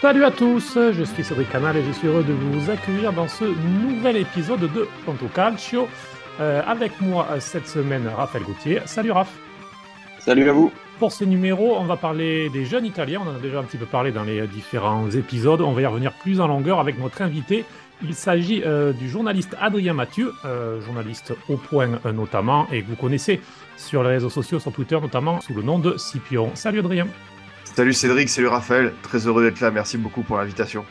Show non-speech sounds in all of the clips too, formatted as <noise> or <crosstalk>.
Salut à tous, je suis Cédric Canal et je suis heureux de vous accueillir dans ce nouvel épisode de Ponto Calcio. Euh, avec moi euh, cette semaine, Raphaël Gauthier. Salut Raph. Salut à vous. Pour ce numéro, on va parler des jeunes italiens. On en a déjà un petit peu parlé dans les différents épisodes. On va y revenir plus en longueur avec notre invité. Il s'agit euh, du journaliste Adrien Mathieu, journaliste au point notamment, et que vous connaissez sur les réseaux sociaux, sur Twitter notamment, sous le nom de Scipion. Salut Adrien. Salut Cédric, salut Raphaël, très heureux d'être là, merci beaucoup pour l'invitation.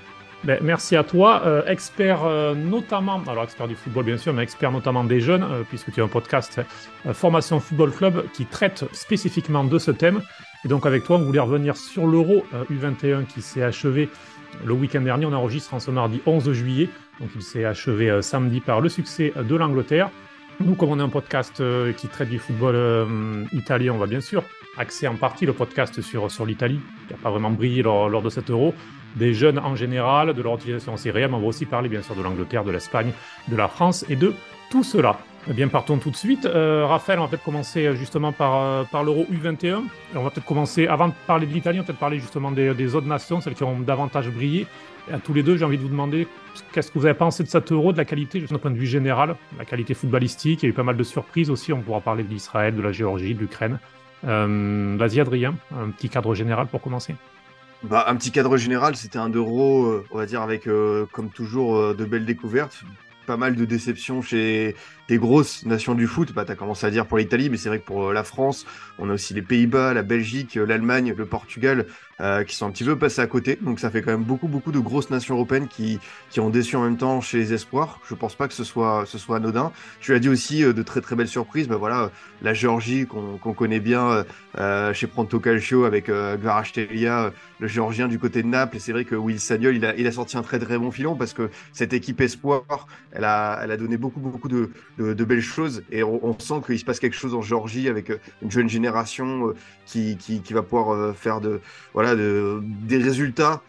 Ben, merci à toi, euh, expert euh, notamment, alors expert du football bien sûr, mais expert notamment des jeunes, euh, puisque tu as un podcast Formation Football Club qui traite spécifiquement de ce thème. Et donc avec toi, on voulait revenir sur l'Euro U21 qui s'est achevé le week-end dernier. On enregistre en ce mardi 11 juillet, donc il s'est achevé samedi par le succès de l'Angleterre. Nous, comme on est un podcast qui traite du football italien, on va bien sûr axer en partie le podcast sur, sur l'Italie, qui n'a pas vraiment brillé lors, de cet euro, des jeunes en général, de leur utilisation en série on va aussi parler bien sûr de l'Angleterre, de l'Espagne, de la France et de tout cela. Eh bien, partons tout de suite. Euh, Raphaël, on va peut-être commencer euh, justement par, euh, par l'Euro U21. on va peut-être commencer, avant de parler de l'Italie, on va peut-être parler justement des, des, autres nations, celles qui ont davantage brillé. Et à tous les deux, j'ai envie de vous demander qu'est-ce que vous avez pensé de cet Euro, de la qualité, d'un point de vue général, la qualité footballistique. Il y a eu pas mal de surprises aussi. On pourra parler de l'Israël, de la Géorgie, de l'Ukraine. Euh, vas-y Adrien, un petit cadre général pour commencer. Bah, un petit cadre général, c'était un euro, euh, on va dire, avec, euh, comme toujours, de belles découvertes. Pas mal de déceptions chez, des grosses nations du foot. Bah, tu as commencé à dire pour l'Italie, mais c'est vrai que pour euh, la France, on a aussi les Pays-Bas, la Belgique, euh, l'Allemagne, le Portugal, euh, qui sont un petit peu passés à côté. Donc ça fait quand même beaucoup, beaucoup de grosses nations européennes qui, qui ont déçu en même temps chez les espoirs. Je pense pas que ce soit, ce soit anodin. Tu as dit aussi de très, très belles surprises. Bah, voilà, la Géorgie qu'on connaît bien chez Pronto Calcio avec euh, le Géorgien du côté de Naples. Et c'est vrai que Will Sagnol, il a, il a sorti un très, très bon filon parce que cette équipe espoir, elle a, elle a donné beaucoup, beaucoup de, de, belles choses. Et on, sent qu'il se passe quelque chose en Géorgie avec euh, une jeune génération euh, qui, qui, va pouvoir euh, faire de, voilà, de, des résultats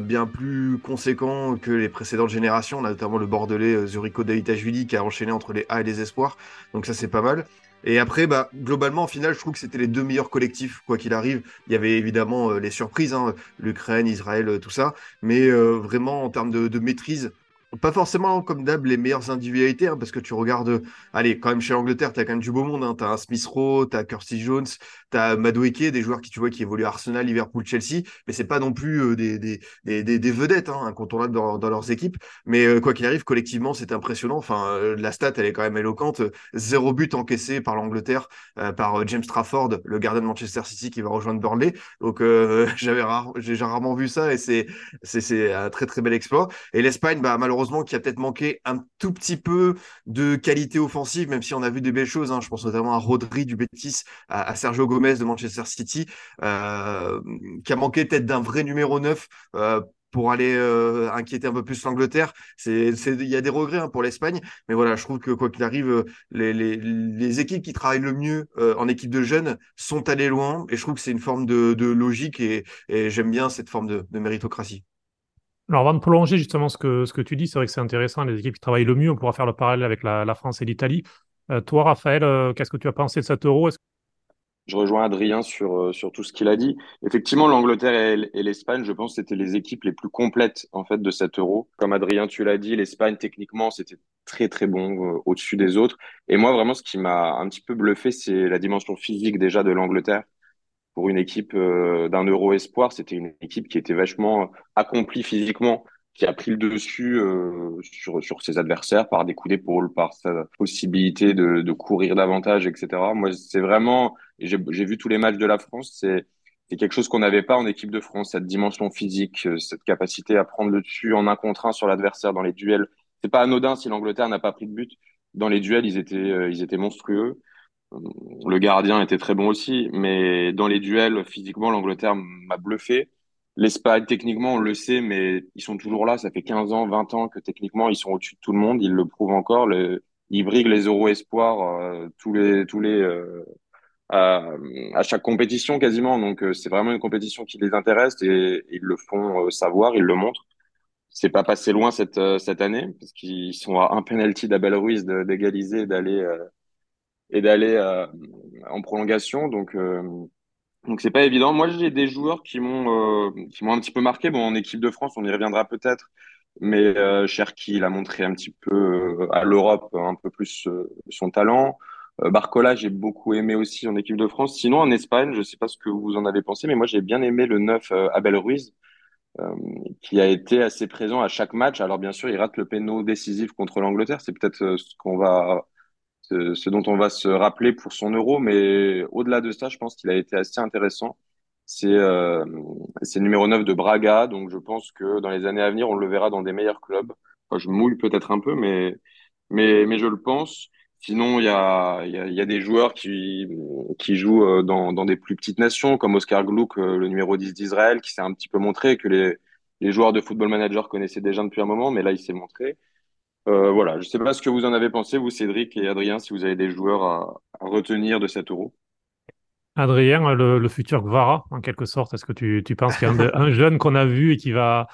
bien plus conséquents que les précédentes générations. On a notamment le Bordelais Zuricho Daitashvili qui a enchaîné entre les A et les espoirs. Donc ça, c'est pas mal. Et après, bah, globalement, au final, je trouve que c'était les deux meilleurs collectifs, quoi qu'il arrive. Il y avait évidemment les surprises, hein, l'Ukraine, Israël, tout ça. Mais vraiment, en termes de maîtrise, pas forcément comme d'hab les meilleures individualités, hein, parce que tu regardes, allez, quand même chez l'Angleterre, tu as quand même du beau monde. Hein, tu as un Smith Rowe, tu as Kirsty Jones, tu as des joueurs qui tu vois qui évoluent à Arsenal, Liverpool, Chelsea, mais c'est pas non plus euh, des, des, des, vedettes hein, incontournables dans, dans, leurs équipes. Mais euh, quoi qu'il arrive, collectivement, c'est impressionnant. Enfin, euh, la stat, elle est quand même éloquente. Zéro but encaissé par l'Angleterre, par James Trafford, le gardien de Manchester City qui va rejoindre Burnley. Donc, <laughs> j'avais rare, j'ai rarement vu ça et c'est c'est un très très bel exploit. Et l'Espagne, bah, malheureusement, qui a peut-être manqué un tout petit peu de qualité offensive, même si on a vu des belles choses. Hein. Je pense notamment à Rodri du Betis, à, Sergio Gomez de Manchester City, euh, qui a manqué peut-être d'un vrai numéro 9 euh, pour aller euh, inquiéter un peu plus l'Angleterre. Il y a des regrets hein, pour l'Espagne, mais voilà, je trouve que quoi qu'il arrive, les, équipes qui travaillent le mieux en équipe de jeunes sont allées loin, et je trouve que c'est une forme de, logique, et, j'aime bien cette forme de méritocratie. Alors, avant de prolonger justement ce que, ce que tu dis, c'est vrai que c'est intéressant, les équipes qui travaillent le mieux, on pourra faire le parallèle avec la, France et l'Italie. Euh, toi, Raphaël, euh, qu'est-ce que tu as pensé de cet euro? Je rejoins Adrien sur, euh, sur tout ce qu'il a dit. Effectivement, l'Angleterre et, l'Espagne, je pense, c'était les équipes les plus complètes en fait de cet euro. Comme Adrien, tu l'as dit, l'Espagne, techniquement, c'était très très bon au-dessus des autres. Et moi, vraiment, ce qui m'a un petit peu bluffé, c'est la dimension physique déjà de l'Angleterre pour une équipe euh, d'un Euro Espoir, c'était une équipe qui était vachement accomplie physiquement, qui a pris le dessus euh, sur, sur ses adversaires par des coups d'épaule, par sa possibilité de, de courir davantage, etc. Moi, c'est vraiment, j'ai vu tous les matchs de la France, c'est c'est quelque chose qu'on n'avait pas en équipe de France, cette dimension physique, euh, cette capacité à prendre le dessus en un contre un sur l'adversaire dans les duels. C'est pas anodin si l'Angleterre n'a pas pris de but. Dans les duels, ils étaient, ils étaient monstrueux. Le gardien était très bon aussi, mais dans les duels, physiquement, l'Angleterre m'a bluffé. L'Espagne, techniquement, on le sait, mais ils sont toujours là. Ça fait 15 ans, 20 ans que techniquement, ils sont au-dessus de tout le monde. Ils le prouvent encore. Ils briguent les Euro Espoirs euh, tous les, tous les, euh, à, chaque compétition quasiment. Donc, euh, c'est vraiment une compétition qui les intéresse et ils le font savoir, ils le montrent. C'est pas passé loin cette, cette année parce qu'ils sont à un penalty d'Abel Ruiz d'égaliser, d'aller et d'aller euh, en prolongation. Donc, euh, Donc c'est pas évident. Moi j'ai des joueurs qui m'ont euh, qui m'ont un petit peu marqué. Bon en équipe de France on y reviendra peut-être, mais Cherki il a montré un petit peu à l'Europe un peu plus son talent. Barcola j'ai beaucoup aimé aussi en équipe de France. Sinon en Espagne je sais pas ce que vous en avez pensé, mais moi j'ai bien aimé le neuf euh, Abel Ruiz euh, qui a été assez présent à chaque match. Alors bien sûr il rate le péno décisif contre l'Angleterre. C'est peut-être ce qu'on va ce, ce dont on va se rappeler pour son euro, mais au-delà de ça, je pense qu'il a été assez intéressant. C'est euh, numéro 9 de Braga, donc je pense que dans les années à venir, on le verra dans des meilleurs clubs. Je mouille peut-être un peu, mais, mais, mais je le pense. Sinon, il y a, y a, des joueurs qui, qui jouent euh, dans, dans des plus petites nations, comme Oscar Gluck, euh, le numéro 10 d'Israël, qui s'est un petit peu montré, que les, les joueurs de Football Manager connaissaient déjà depuis un moment, mais là, il s'est montré. Euh, voilà, je ne sais pas ce que vous en avez pensé, vous, Cédric et Adrien, si vous avez des joueurs à, retenir de cet euro. Adrien, le, futur Gvara, en quelque sorte, est-ce que tu, penses qu'il y a un, jeune qu'on a vu et qui va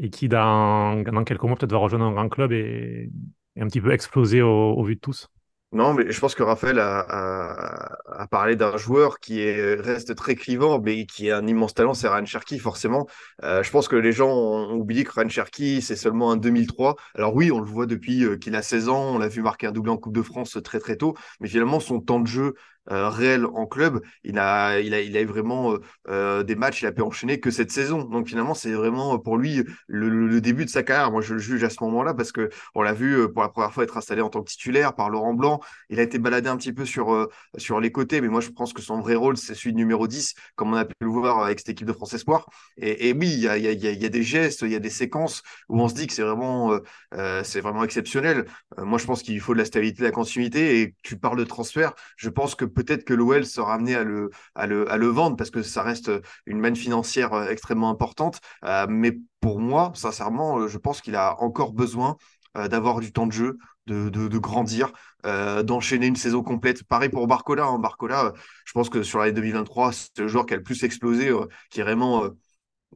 et qui dans, dans quelques mois peut-être va rejoindre un grand club et, et un petit peu exploser au vu de tous? Non, mais je pense que Raphaël a, a, a parlé d'un joueur qui est, reste très clivant, mais qui a un immense talent, c'est Ryan Cherki, forcément. Euh, je pense que les gens ont oublié que Ryan Cherki, c'est seulement un 2003. Alors oui, on le voit depuis euh, qu'il a 16 ans, on l'a vu marquer un doublé en Coupe de France très très tôt, mais finalement, son temps de jeu euh, réel en club, il a, il a, il a eu vraiment euh, euh, des matchs, il a pu enchaîner que cette saison. Donc finalement, c'est vraiment euh, pour lui le, le- début de sa carrière. Moi, je le juge à ce moment-là parce que on l'a vu pour la première fois être installé en tant que titulaire par Laurent Blanc. Il a été baladé un petit peu sur, euh, sur les côtés, mais moi, je pense que son vrai rôle, c'est celui de numéro 10, comme on a pu le voir avec cette équipe de France Espoir. Et, et oui, il y a, y, a, y a des gestes, il y a des séquences où on se dit que c'est vraiment, c'est vraiment exceptionnel. Moi, je pense qu'il faut de la stabilité, de la continuité. Et tu parles de transfert, je pense que peut-être que l'OL sera amené à le, à, le, à le vendre parce que ça reste une manne financière euh, extrêmement importante. Euh, mais pour moi, sincèrement, euh, je pense qu'il a encore besoin d'avoir du temps de jeu, de, de, de grandir, d'enchaîner une saison complète. Pareil pour Barcola. Hein. Barcola, je pense que sur l'année 2023, c'est le joueur qui a le plus explosé, qui est vraiment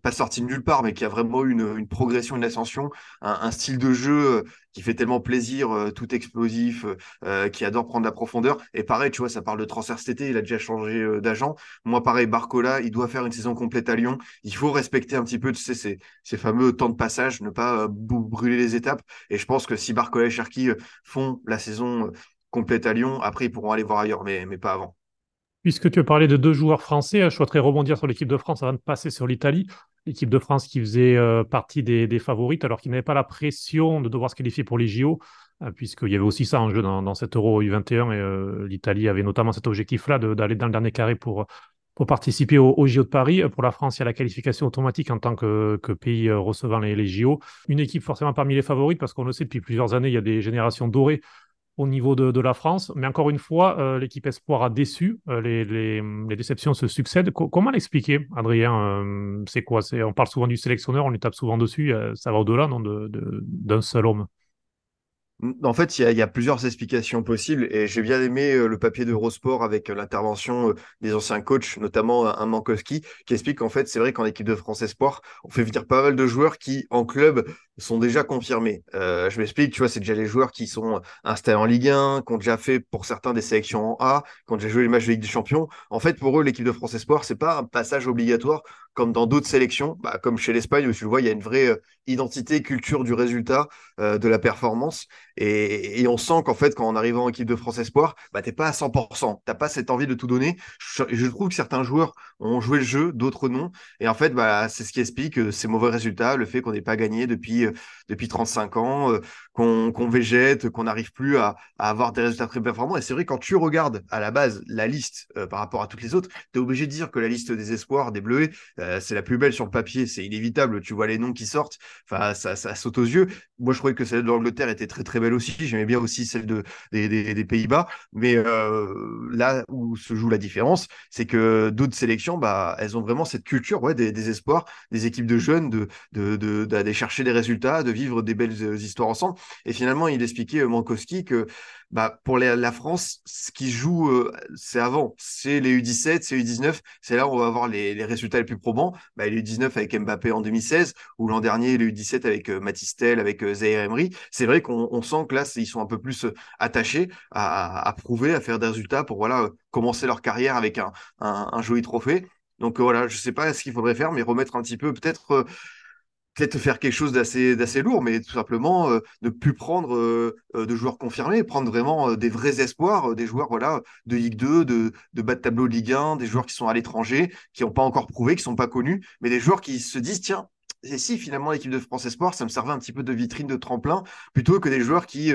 pas sorti de nulle part, mais qui a vraiment une, une progression, une ascension, un, style de jeu euh, qui fait tellement plaisir, euh, tout explosif, euh, qui adore prendre la profondeur. Et pareil, tu vois, ça parle de transfert cet il a déjà changé d'agent. Moi, pareil, Barcola, il doit faire une saison complète à Lyon. Il faut respecter un petit peu, tu sais, ces, fameux temps de passage, ne pas brûler les étapes. Et je pense que si Barcola et Cherki font la saison complète à Lyon, après, ils pourront aller voir ailleurs, mais pas avant. Puisque tu as parlé de deux joueurs français, je souhaiterais rebondir sur l'équipe de France avant de passer sur l'Italie. L'équipe de France qui faisait euh, partie des, favorites, alors qu'ils n'avaient pas la pression de devoir se qualifier pour les JO, euh, puisqu'il y avait aussi ça en jeu dans, cet Euro U21, et euh, l'Italie avait notamment cet objectif-là d'aller dans le dernier carré pour, participer au, au JO de Paris. Pour la France, il y a la qualification automatique en tant que, pays recevant les JO. Une équipe forcément parmi les favorites, parce qu'on le sait depuis plusieurs années, il y a des générations dorées au niveau de, la France. Mais encore une fois, euh, l'équipe Espoir a déçu. Euh, les, déceptions se succèdent. Co- comment l'expliquer, Adrien? Euh, c'est quoi? On parle souvent du sélectionneur, on lui tape souvent dessus. ça va au-delà, d'un seul homme. En fait, il y a, plusieurs explications possibles et j'ai bien aimé euh, le papier d'Eurosport avec euh, l'intervention euh, des anciens coachs, notamment euh, un Mankowski, qui explique qu'en fait, c'est vrai qu'en équipe de France Espoir, on fait venir pas mal de joueurs qui, en club, sont déjà confirmés. Je m'explique, tu vois, c'est déjà les joueurs qui sont installés en Ligue 1, qui ont déjà fait pour certains des sélections en A, qui ont déjà joué les matchs de Ligue des Champions. En fait, pour eux, l'équipe de France Espoir, c'est pas un passage obligatoire comme dans d'autres sélections, bah, comme chez l'Espagne où tu le vois, il y a une vraie identité, culture du résultat, de la performance. Et, on sent qu'en fait, quand en arrivant en équipe de France Espoir, bah, t'es pas à 100%. T'as pas cette envie de tout donner. Je, trouve que certains joueurs ont joué le jeu, d'autres non. Et en fait, bah, c'est ce qui explique euh, ces mauvais résultats, le fait qu'on n'ait pas gagné depuis, euh, depuis 35 ans, euh, qu'on qu'on végète, qu'on n'arrive plus à, avoir des résultats très performants. Et c'est vrai, quand tu regardes à la base la liste par rapport à toutes les autres, tu es obligé de dire que la liste des espoirs, des Bleuets, euh, c'est la plus belle sur le papier. C'est inévitable. Tu vois les noms qui sortent. Ça saute aux yeux. Moi, je trouvais que celle de l'Angleterre était très, très belle aussi. J'aimais bien aussi celle de, des, Pays-Bas. Mais euh, là où se joue la différence, c'est que d'autres sélections, bah, elles ont vraiment cette culture des, espoirs, des équipes de jeunes, de, de, de, d'aller chercher des résultats, de vivre des belles euh, histoires ensemble. Et finalement, il expliquait, euh, Mankowski, que bah, pour la, France, ce qui joue, euh, c'est avant. C'est les U17, c'est les U19. C'est là où on va avoir les, résultats les plus probants. Bah, les U19 avec Mbappé en 2016, ou l'an dernier, les U17 avec euh, Matistel, avec euh, Emery. C'est vrai qu'on on sent que là, ils sont un peu plus euh, attachés à, à, prouver, à faire des résultats pour voilà, euh, commencer leur carrière avec un, un, un joli trophée. Donc voilà, je sais pas ce qu'il faudrait faire, mais remettre un petit peu peut-être peut-être faire quelque chose d'assez d'assez lourd, mais tout simplement euh, ne plus prendre euh, euh, de joueurs confirmés, prendre vraiment des vrais espoirs, des joueurs voilà de Ligue 2, de, bas de tableau Ligue 1, des joueurs qui sont à l'étranger, qui n'ont pas encore prouvé, qui sont pas connus, mais des joueurs qui se disent tiens, si finalement l'équipe de France Espoir, ça me servait un petit peu de vitrine de tremplin, plutôt que des joueurs qui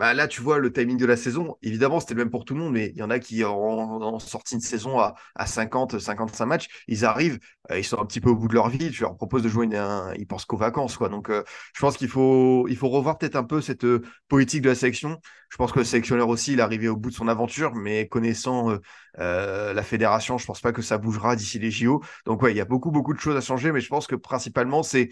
bah là, tu vois, le timing de la saison, évidemment, c'était le même pour tout le monde, mais il y en a qui ont, sorti une saison à, 50, 55 matchs. Ils arrivent, euh, ils sont un petit peu au bout de leur vie. Tu leur proposes de jouer, une, ils pensent qu'aux vacances, quoi. Donc, euh, je pense qu'il faut, il faut revoir peut-être un peu cette euh, politique de la sélection. Je pense que le sélectionneur aussi, il est arrivé au bout de son aventure, mais connaissant la fédération, je pense pas que ça bougera d'ici les JO. Donc, ouais, il y a beaucoup, beaucoup de choses à changer, mais je pense que principalement, c'est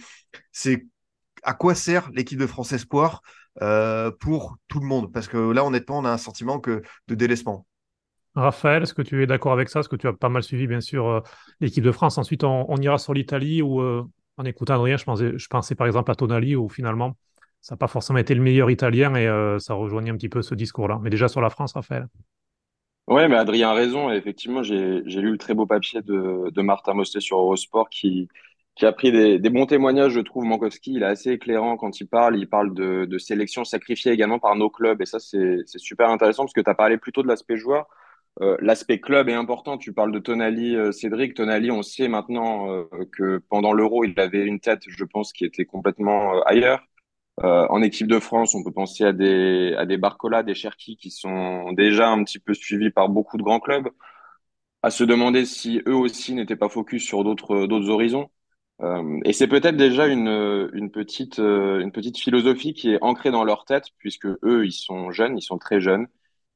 à quoi sert l'équipe de France Espoir euh, pour tout le monde Parce que là, honnêtement, on a un sentiment que de délaissement. Raphaël, est-ce que tu es d'accord avec ça? Est-ce que tu as pas mal suivi, bien sûr, euh, l'équipe de France Ensuite, on, ira sur l'Italie où, euh, en écoutant Adrien, je pensais, je pensais par exemple à Tonali où finalement, ça n'a pas forcément été le meilleur italien et ça rejoignait un petit peu ce discours-là. Mais déjà sur la France, Raphaël Oui, mais Adrien a raison. effectivement, j'ai lu le très beau papier de, de Martin Mostet sur Eurosport qui, qui a pris des, bons témoignages, je trouve. Mankowski, il est assez éclairant quand il parle. Il parle de, sélection sacrifiée également par nos clubs. Et ça, c'est super intéressant parce que tu as parlé plutôt de l'aspect joueur. Euh, l'aspect club est important. Tu parles de Tonali, euh, Cédric. Tonali, on sait maintenant euh, que pendant l'Euro, il avait une tête, je pense, qui était complètement ailleurs. en équipe de France, on peut penser à des, à des Barcola, des Cherki qui sont déjà un petit peu suivis par beaucoup de grands clubs. À se demander si eux aussi n'étaient pas focus sur d'autres horizons. Euh, et c'est peut-être déjà une, une, petite, euh, une petite philosophie qui est ancrée dans leur tête, puisque eux, ils sont jeunes, ils sont très jeunes.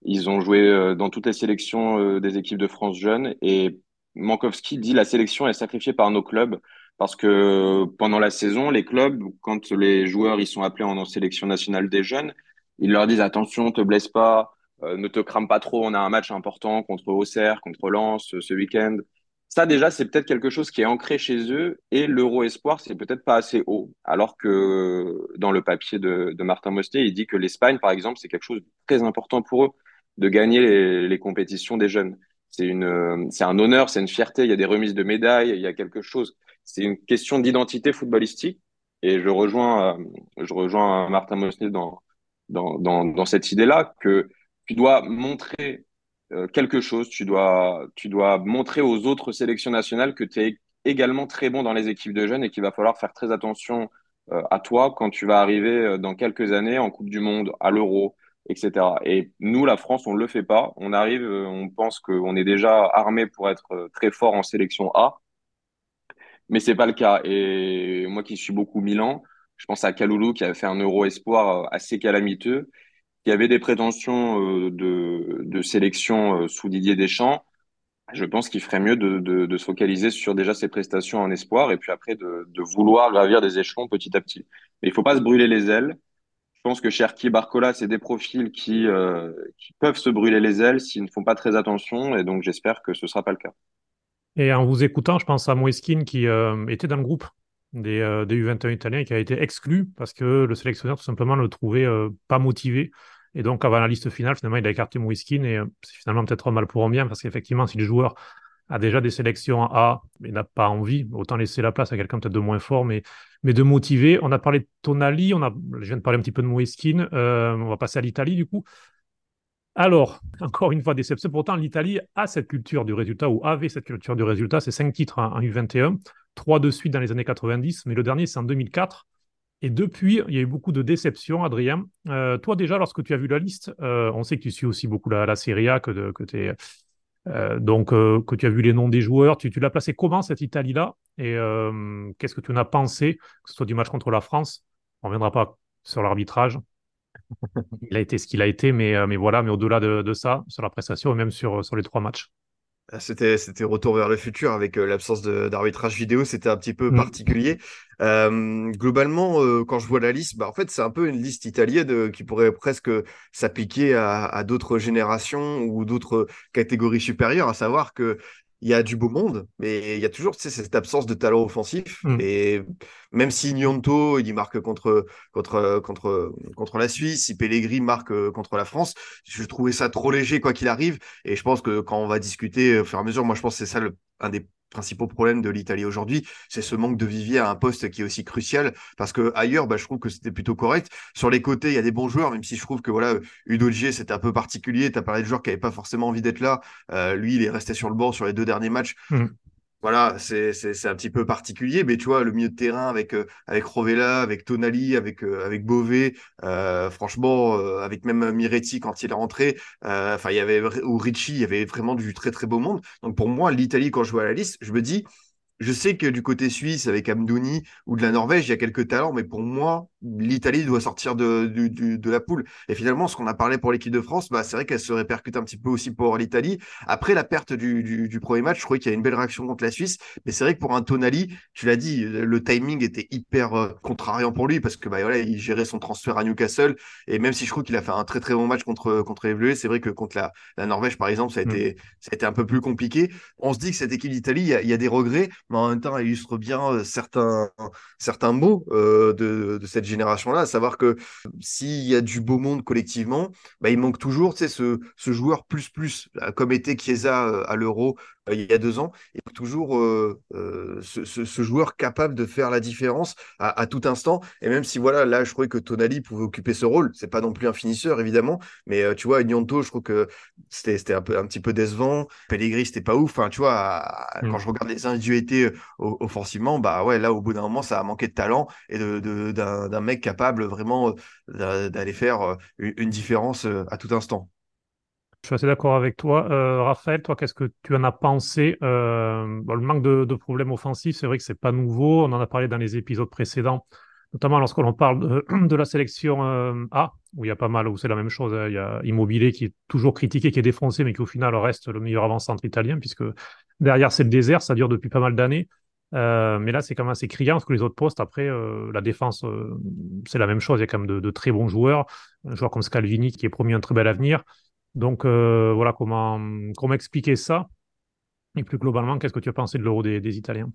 Ils ont joué euh, dans toutes les sélections des équipes de France jeunes. Et Mankowski dit la sélection est sacrifiée par nos clubs, parce que pendant la saison, les clubs, quand les joueurs ils sont appelés en sélection nationale des jeunes, ils leur disent attention, te blesse pas, ne te crame pas trop, on a un match important contre Auxerre, contre Lens ce week-end. Ça, déjà, c'est peut-être quelque chose qui est ancré chez eux et l'euro espoir, c'est peut-être pas assez haut. Alors que dans le papier de, Martin Mostier, il dit que l'Espagne, par exemple, c'est quelque chose de très important pour eux de gagner les, compétitions des jeunes. C'est une, c'est un honneur, c'est une fierté. Il y a des remises de médailles, il y a quelque chose. C'est une question d'identité footballistique. Et je rejoins, je rejoins Martin Mostier dans, dans, dans, dans cette idée-là que tu dois montrer euh, quelque chose. Tu dois, tu dois montrer aux autres sélections nationales que tu es également très bon dans les équipes de jeunes et qu'il va falloir faire très attention euh, à toi quand tu vas arriver euh, dans quelques années en Coupe du Monde, à l'Euro, etc. Et nous, la France, on ne le fait pas. On arrive, on pense qu'on est déjà armé pour être très fort en sélection A, mais c'est pas le cas. Et moi qui suis beaucoup Milan, je pense à Kaloulou qui avait fait un Euro espoir assez calamiteux il y avait des prétentions euh, de, sélection euh, sous Didier Deschamps, je pense qu'il ferait mieux de, se focaliser sur déjà ses prestations en espoir et puis après de, vouloir gravir des échelons petit à petit. Mais il faut pas se brûler les ailes. Je pense que Cherki et Barcola, c'est des profils qui, euh, qui peuvent se brûler les ailes s'ils ne font pas très attention et donc j'espère que ce sera pas le cas. Et en vous écoutant, je pense à Moiskin qui était dans le groupe des, des, U21 italiens qui a été exclu parce que le sélectionneur tout simplement le trouvait pas motivé et donc, avant la liste finale, finalement, il a écarté Moiskin et euh, c'est finalement peut-être mal pour un bien parce qu'effectivement, si le joueur a déjà des sélections A mais n'a pas envie, autant laisser la place à quelqu'un peut-être de moins fort, mais, mais de motiver. On a parlé de Tonali, on je viens de parler un petit peu de Moiskin, euh, on va passer à l'Italie du coup. Alors, encore une fois, déception. Pourtant, l'Italie a cette culture du résultat, ou avait cette culture du résultat. C'est cinq titres en U21, trois de suite dans les années 90, mais le dernier, c'est en 2004. Et depuis, il y a eu beaucoup de déceptions, Adrien. Euh, toi, déjà, lorsque tu as vu la liste, euh, on sait que tu suis aussi beaucoup la, la Serie A, que, que, euh, donc, que tu as vu les noms des joueurs. Tu, l'as placé comment, cette Italie-là? Et qu'est-ce que tu en as pensé, que ce soit du match contre la France? On ne reviendra pas sur l'arbitrage. il a été ce qu'il a été, mais, mais voilà, mais au-delà de, de, ça, sur la prestation et même sur, sur les trois matchs. Ah, c'était, c'était retour vers le futur avec euh, l'absence d'arbitrage vidéo, c'était un petit peu mm. particulier. Euh, globalement, euh, quand je vois la liste, bah, en fait, c'est un peu une liste italienne qui pourrait presque s'appliquer à, à d'autres générations ou d'autres catégories supérieures, à savoir que il y a du beau monde, mais il y a toujours cette absence de talent offensif. Mm. Et même si Nyonto, il marque contre, contre, contre, contre la Suisse, si Pellegrini marque euh, contre la France, je trouvais ça trop léger quoi qu'il arrive. Et je pense que quand on va discuter au fur et à mesure, moi je pense que c'est ça le, un des principaux problèmes de l'Italie aujourd'hui, c'est ce manque de vivier à un poste qui est aussi crucial. Parce que ailleurs, bah, je trouve que c'était plutôt correct. Sur les côtés, il y a des bons joueurs, même si je trouve que voilà, Udogie, c'était un peu particulier. Tu as parlé de joueurs qui n'avaient pas forcément envie d'être là. Euh, lui, il est resté sur le banc sur les deux derniers matchs. Mmh voilà, c'est un petit peu particulier, mais tu vois, le milieu de terrain avec, euh, avec Rovella, avec Tonali, avec, euh, avec Beauvais, euh, franchement, avec même Miretti quand il est rentré, enfin, il y avait, ou Ricci, il y avait vraiment du très très beau monde. Donc pour moi, l'Italie, quand je vois la liste, je me dis, je sais que du côté suisse, avec Amdouni ou de la Norvège, il y a quelques talents, mais pour moi, l'Italie doit sortir de, de, la poule. Et finalement, ce qu'on a parlé pour l'équipe de France, bah, c'est vrai qu'elle se répercute un petit peu aussi pour l'Italie. Après la perte du, du, premier match, je trouvais qu'il y a une belle réaction contre la Suisse. Mais c'est vrai que pour un Tonali, tu l'as dit, le timing était hyper euh, contrariant pour lui parce que bah, voilà, il gérait son transfert à Newcastle. Et même si je trouve qu'il a fait un très très bon match contre, contre c'est vrai que contre la, la Norvège, par exemple, ça a, mm. été, ça a été un peu plus compliqué. On se dit que cette équipe d'Italie, il, y, a des regrets, mais en même temps, illustre bien euh, certains, mots euh, de, de cette génération-là, à savoir que s'il y a du beau monde collectivement, bah, il manque toujours ce, ce joueur plus plus, comme était Chiesa euh, à l'Euro euh, il y a deux ans, et toujours euh, euh, ce, joueur capable de faire la différence à, tout instant. Et même si voilà, là, je croyais que Tonali pouvait occuper ce rôle, c'est pas non plus un finisseur évidemment, mais tu vois, Nyonto, je trouve que c'était un peu un petit peu décevant. Pellegrini, c'était pas ouf. Enfin, tu vois, quand mm. je regarde les individualités offensivement, bah ouais, là, au bout d'un moment, ça a manqué de talent et d'un de, mec capable vraiment d'aller faire une différence à tout instant. Je suis assez d'accord avec toi. Euh, Raphaël, toi, qu'est-ce que tu en as pensé euh, Le manque de, problèmes offensifs, c'est vrai que c'est pas nouveau. On en a parlé dans les épisodes précédents, notamment lorsque l'on parle <clears throat> de, la sélection euh, A, où il y a pas mal, où c'est la même chose. Hein. Il y a Immobilier qui est toujours critiqué, qui est défoncé, mais qui au final reste le meilleur avant-centre italien, puisque derrière c'est le désert, ça dure depuis pas mal d'années. mais là, c'est quand même assez criant parce que les autres postes, après, la défense, c'est la même chose. Il y a quand même de, de, très bons joueurs. Un joueur comme Scalvini qui est promis un très bel avenir. Donc euh, voilà comment, comment expliquer ça. Et plus globalement, qu'est-ce que tu as pensé de l'euro des, Italiens?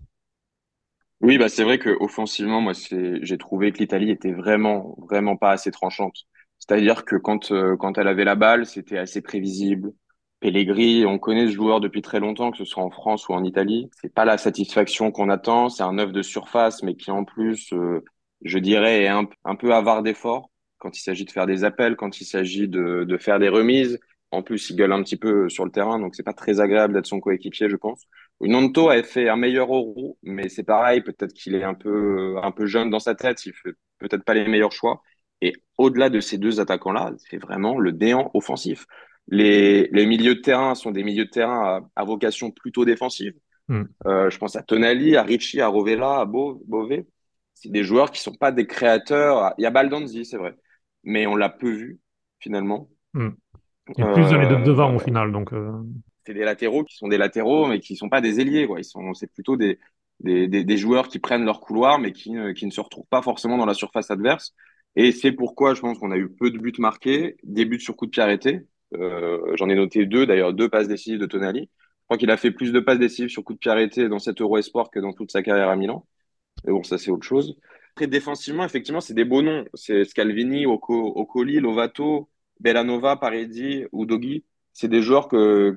Oui, bah c'est vrai que offensivement, moi, j'ai trouvé que l'Italie était vraiment, vraiment pas assez tranchante. C'est-à-dire que quand, euh, quand elle avait la balle, c'était assez prévisible. Pellegrini, on connaît ce joueur depuis très longtemps, que ce soit en France ou en Italie. C'est pas la satisfaction qu'on attend. C'est un œuf de surface, mais qui en plus, euh, je dirais, est un, peu avare d'efforts quand il s'agit de faire des appels, quand il s'agit de, faire des remises. En plus, il gueule un petit peu sur le terrain, donc c'est pas très agréable d'être son coéquipier, je pense. Nonto a fait un meilleur euro, mais c'est pareil, peut-être qu'il est un peu, un peu jeune dans sa tête, il fait peut-être pas les meilleurs choix. Et au-delà de ces deux attaquants-là, c'est vraiment le néant offensif. Les, les, milieux de terrain sont des milieux de terrain à, vocation plutôt défensive. Hmm. Euh, je pense à Tonali, à Ricci, à Rovella, à Beauvais. C'est des joueurs qui sont pas des créateurs. Il y a Baldanzi, c'est vrai mais on l'a peu vu finalement. Hmm. Il y a plus de euh, devant au final. Donc, euh. C'est des latéraux qui sont des latéraux, mais qui ne sont pas des ailiers. Quoi. Ils sont, c'est plutôt des, des, des, joueurs qui prennent leur couloir, mais qui, qui ne se retrouvent pas forcément dans la surface adverse. Et c'est pourquoi je pense qu'on a eu peu de buts marqués, des buts sur coup de pied arrêté. Euh, j'en ai noté deux, d'ailleurs, deux passes décisives de Tonali. Je crois qu'il a fait plus de passes décisives sur coup de pied arrêté dans cet Euro Esport que dans toute sa carrière à Milan. Mais bon, ça, c'est autre chose. Après, défensivement, effectivement, c'est des beaux noms. C'est Scalvini, Ocoli, Lovato, Bellanova, Paredi ou Dogui. C'est des joueurs que,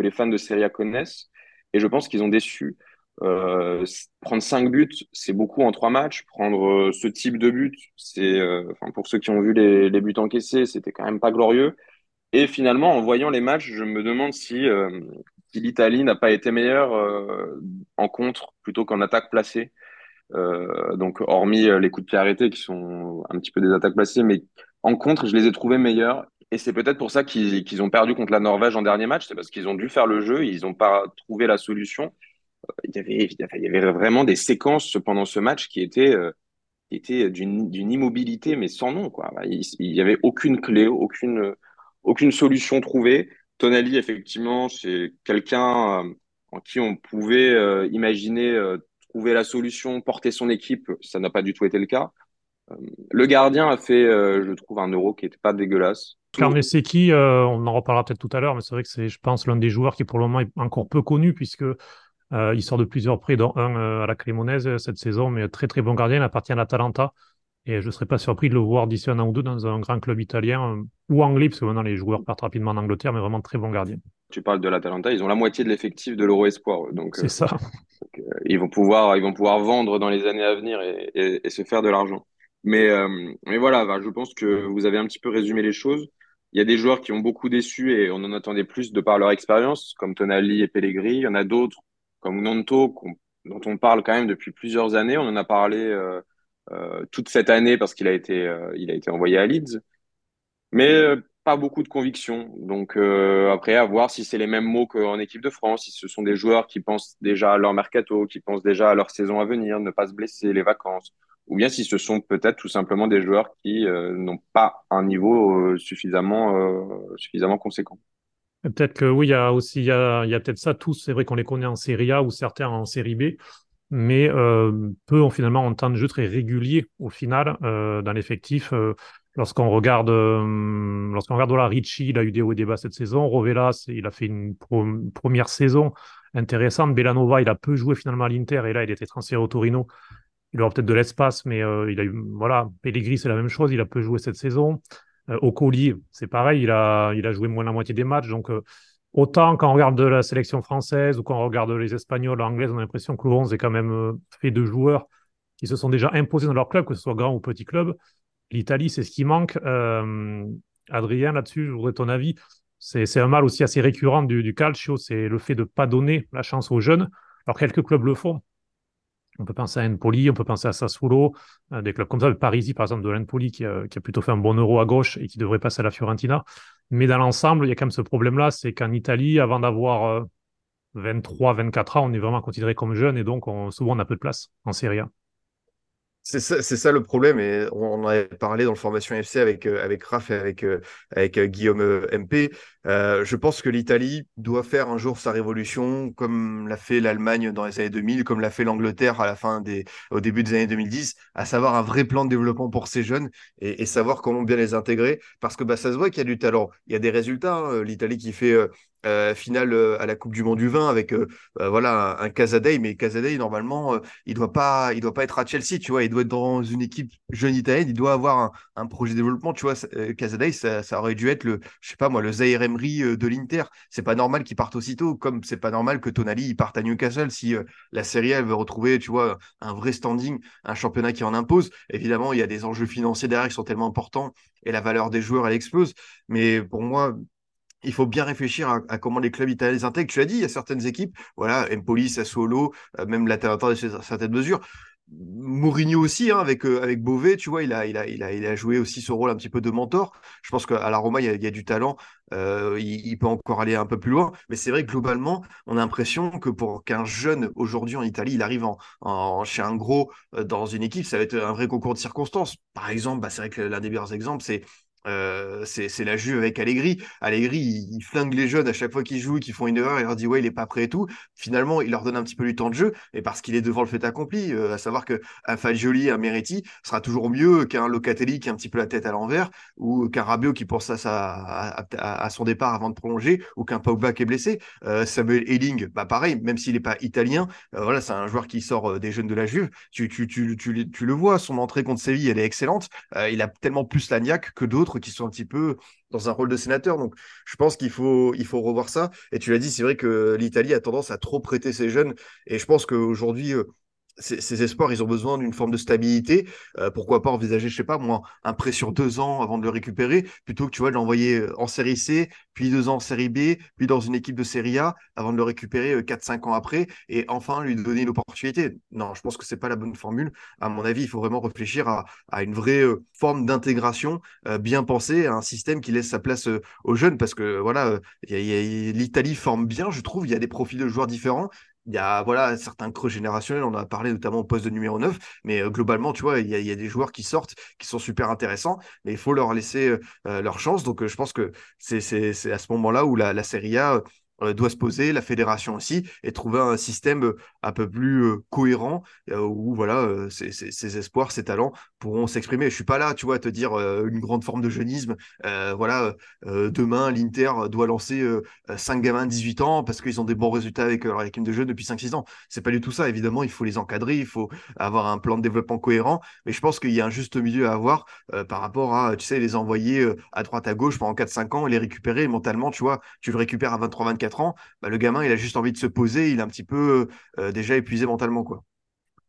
les, fans de Serie A connaissent. Et je pense qu'ils ont déçu. Euh, prendre cinq buts, c'est beaucoup en trois matchs. Prendre euh, ce type de but, c'est, euh, pour ceux qui ont vu les, buts encaissés, c'était quand même pas glorieux. Et finalement, en voyant les matchs, je me demande si, si l'Italie n'a pas été meilleure en contre plutôt qu'en attaque placée. Donc, hormis les coups de pied arrêtés qui sont un petit peu des attaques placées, mais en contre, je les ai trouvés meilleurs. Et c'est peut-être pour ça qu'ils ont perdu contre la Norvège en dernier match, c'est parce qu'ils ont dû faire le jeu, ils n'ont pas trouvé la solution. Euh, il y, avait, il y avait vraiment des séquences pendant ce match qui étaient, étaient d'une immobilité, mais sans nom. Quoi. Il n'y avait aucune clé, aucune, aucune solution trouvée. Tonali, effectivement, c'est quelqu'un en qui on pouvait imaginer trouver la solution, porter son équipe, ça n'a pas du tout été le cas. Euh, le gardien a fait, euh, je trouve, un euro qui n'était pas dégueulasse. qui euh, on en reparlera peut-être tout à l'heure, mais c'est vrai que c'est, je pense, l'un des joueurs qui pour le moment est encore peu connu puisque il sort de plusieurs prix, dont un à la Crémonaise cette saison, mais très très bon gardien, il appartient à l'Atalanta. Et je ne serais pas surpris de le voir d'ici un an ou deux dans un grand club italien ou anglais, parce que maintenant les joueurs partent rapidement en Angleterre, mais vraiment très bon gardien. tu parles de l'Atalanta, ils ont la moitié de l'effectif de l'Euro Espoir. Donc, c'est ça. ils vont pouvoir, ils vont pouvoir vendre dans les années à venir et, et, se faire de l'argent. Mais, mais voilà, je pense que vous avez un petit peu résumé les choses. Il y a des joueurs qui ont beaucoup déçu et on en attendait plus de par leur expérience, comme Tonali et Pellegrini. Il y en a d'autres, comme Nonto, dont on parle quand même depuis plusieurs années. On en a parlé euh, euh, toute cette année parce qu'il a été, euh, a été envoyé à Leeds. Mais pas beaucoup de conviction. Donc après, à voir si c'est les mêmes mots qu'en équipe de France, si ce sont des joueurs qui pensent déjà à leur mercato, qui pensent déjà à leur saison à venir, ne pas se blesser, les vacances, ou bien si ce sont peut-être tout simplement des joueurs qui euh, n'ont pas un niveau euh, suffisamment, euh, suffisamment conséquent. Peut-être que oui, il y a aussi, il y a, a peut-être ça tous. C'est vrai qu'on les connaît en Série A ou certains en Série B, mais peu ont finalement un temps de jeu très régulier au final dans l'effectif. Lorsqu'on regarde, lorsqu'on regarde voilà, Ricci, il a eu des hauts et des bas cette saison. Rovelas, il a fait une première saison intéressante. Belanova, il a peu joué finalement à l'Inter et là, il était transféré au Torino il aura peut-être de l'espace, mais euh, il a eu, voilà, Pellegrini, c'est la même chose, il a peu joué cette saison. Euh, au colis, c'est pareil, il a, joué moins la moitié des matchs. Donc, euh, autant quand on regarde la sélection française ou quand on regarde les Espagnols, l'Anglaise, on a l'impression que le est quand même fait de joueurs qui se sont déjà imposés dans leur club, que ce soit grand ou petit club. L'Italie, c'est ce qui manque. Adrien, là-dessus, je voudrais ton avis. C'est un mal aussi assez récurrent du, du calcio, c'est le fait de ne pas donner la chance aux jeunes. Alors, quelques clubs le font. On peut penser à Empoli, on peut penser à Sassuolo, euh, des clubs comme ça, Parisi par exemple de l'Empoli qui, a plutôt fait un bon euro à gauche et qui devrait passer à la Fiorentina. Mais dans l'ensemble, il y a quand même ce problème-là, c'est qu'en Italie, avant d'avoir 23, euh, 24 ans, on est vraiment considéré comme jeune et donc souvent on a peu de place en Serie A. C'est ça, le problème, et on en avait parlé dans le formation FC avec, euh, avec Raph et avec, euh, euh, Guillaume MP. je pense que l'Italie doit faire un jour sa révolution, comme l'a fait l'Allemagne dans les années 2000, comme l'a fait l'Angleterre au début des années 2010, à savoir un vrai plan de développement pour ces jeunes et, savoir comment bien les intégrer, parce que bah, ça se voit qu'il y a du talent. Il y a des résultats. Hein. L'Italie qui fait euh, finale euh, à la Coupe du Monde du vin avec euh, voilà un, Casadei, mais Casadei normalement il doit pas il doit pas être à Chelsea, tu vois, il doit être dans une équipe jeune italienne, il doit avoir un, projet de développement, tu vois. Casadei, ça, ça, aurait dû être le je sais pas moi le Zaire Emery de l'Inter. C'est pas normal qu'il parte aussitôt, comme c'est pas normal que Tonali parte à Newcastle si la Serie A elle veut retrouver, tu vois, un vrai standing, un championnat qui en impose. Évidemment, il y a des enjeux financiers derrière qui sont tellement importants et la valeur des joueurs elle explose. Mais pour moi, il faut bien réfléchir à, comment les clubs italiens les intègrent. Tu as dit, il y a certaines équipes, voilà, Empoli, Sassuolo, euh, même l'Atalanta dans certaines mesures. Mourinho aussi, hein, avec, euh, avec Beauvais, tu vois, il a, il, a, il, a, il a joué aussi ce rôle un petit peu de mentor. Je pense qu'à la Roma, il y a, du talent. Euh, il, peut encore aller un peu plus loin. Mais c'est vrai que globalement, on a l'impression que pour qu'un jeune aujourd'hui en Italie, il arrive en, chez un gros dans une équipe, ça va être un vrai concours de circonstances. Par exemple, bah, c'est vrai que l'un des meilleurs exemples, c'est euh, c'est la Juve avec Allegri. Allegri, il, flingue les jeunes à chaque fois qu'ils jouent, qu'ils font une erreur, il leur dit ouais, il est pas prêt et tout. Finalement, il leur donne un petit peu du temps de jeu, et parce qu'il est devant le fait accompli, euh, à savoir que un Fagioli, un Meretti sera toujours mieux qu'un Locatelli qui a un petit peu la tête à l'envers, ou qu'un Rabiot qui pense à, à, son départ avant de prolonger, ou qu'un Pogba qui est blessé. Euh, Samuel Elling, bah pareil, même s'il n'est pas italien, voilà, c'est un joueur qui sort des jeunes de la Juve. Tu, tu, tu, tu, tu le vois, son entrée contre Séville, elle est excellente. il a tellement plus la niaque que d'autres qui sont un petit peu dans un rôle de sénateur. Donc, je pense qu'il faut, il faut revoir ça. Et tu l'as dit, c'est vrai que l'Italie a tendance à trop prêter ses jeunes. Et je pense qu'aujourd'hui, euh, ces, espoirs, ils ont besoin d'une forme de stabilité. Euh, pourquoi pas envisager, je sais pas moi, un prêt sur deux ans avant de le récupérer, plutôt que tu vois de l'envoyer euh, en série C, puis deux ans en série B, puis dans une équipe de série A, avant de le récupérer euh, quatre, cinq ans après, et enfin lui donner une opportunité. Non, je pense que c'est pas la bonne formule. À mon avis, il faut vraiment réfléchir à, une vraie forme d'intégration bien pensée, à un système qui laisse sa place aux jeunes, parce que voilà, l'Italie forme bien, je trouve. Il y a des profils de joueurs différents il y a voilà, certains creux générationnels, on en a parlé notamment au poste de numéro 9, mais euh, globalement, tu vois, il y, a, des joueurs qui sortent, qui sont super intéressants, mais il faut leur laisser euh, leur chance. Donc, euh, je pense que c'est à ce moment-là où la, la Serie A euh, doit se poser, la fédération aussi, et trouver un système euh, un peu plus euh, cohérent où voilà, ces, espoirs, ces talents pourront s'exprimer. Je suis pas là, tu vois, à te dire une grande forme de jeunisme. voilà, demain, l'Inter doit lancer 5 gamins de 18 ans parce qu'ils ont des bons résultats avec leur équipe de jeunes depuis 5-6 ans. C'est pas du tout ça. Évidemment, il faut les encadrer, il faut avoir un plan de développement cohérent, mais je pense qu'il y a un juste milieu à avoir par rapport à, tu sais, les envoyer à droite, à gauche pendant 4-5 ans et les récupérer mentalement, tu vois, tu le récupères à 23-24 ans, bah, le gamin, il a juste envie de se poser, il est un petit peu euh, déjà épuisé mentalement. quoi.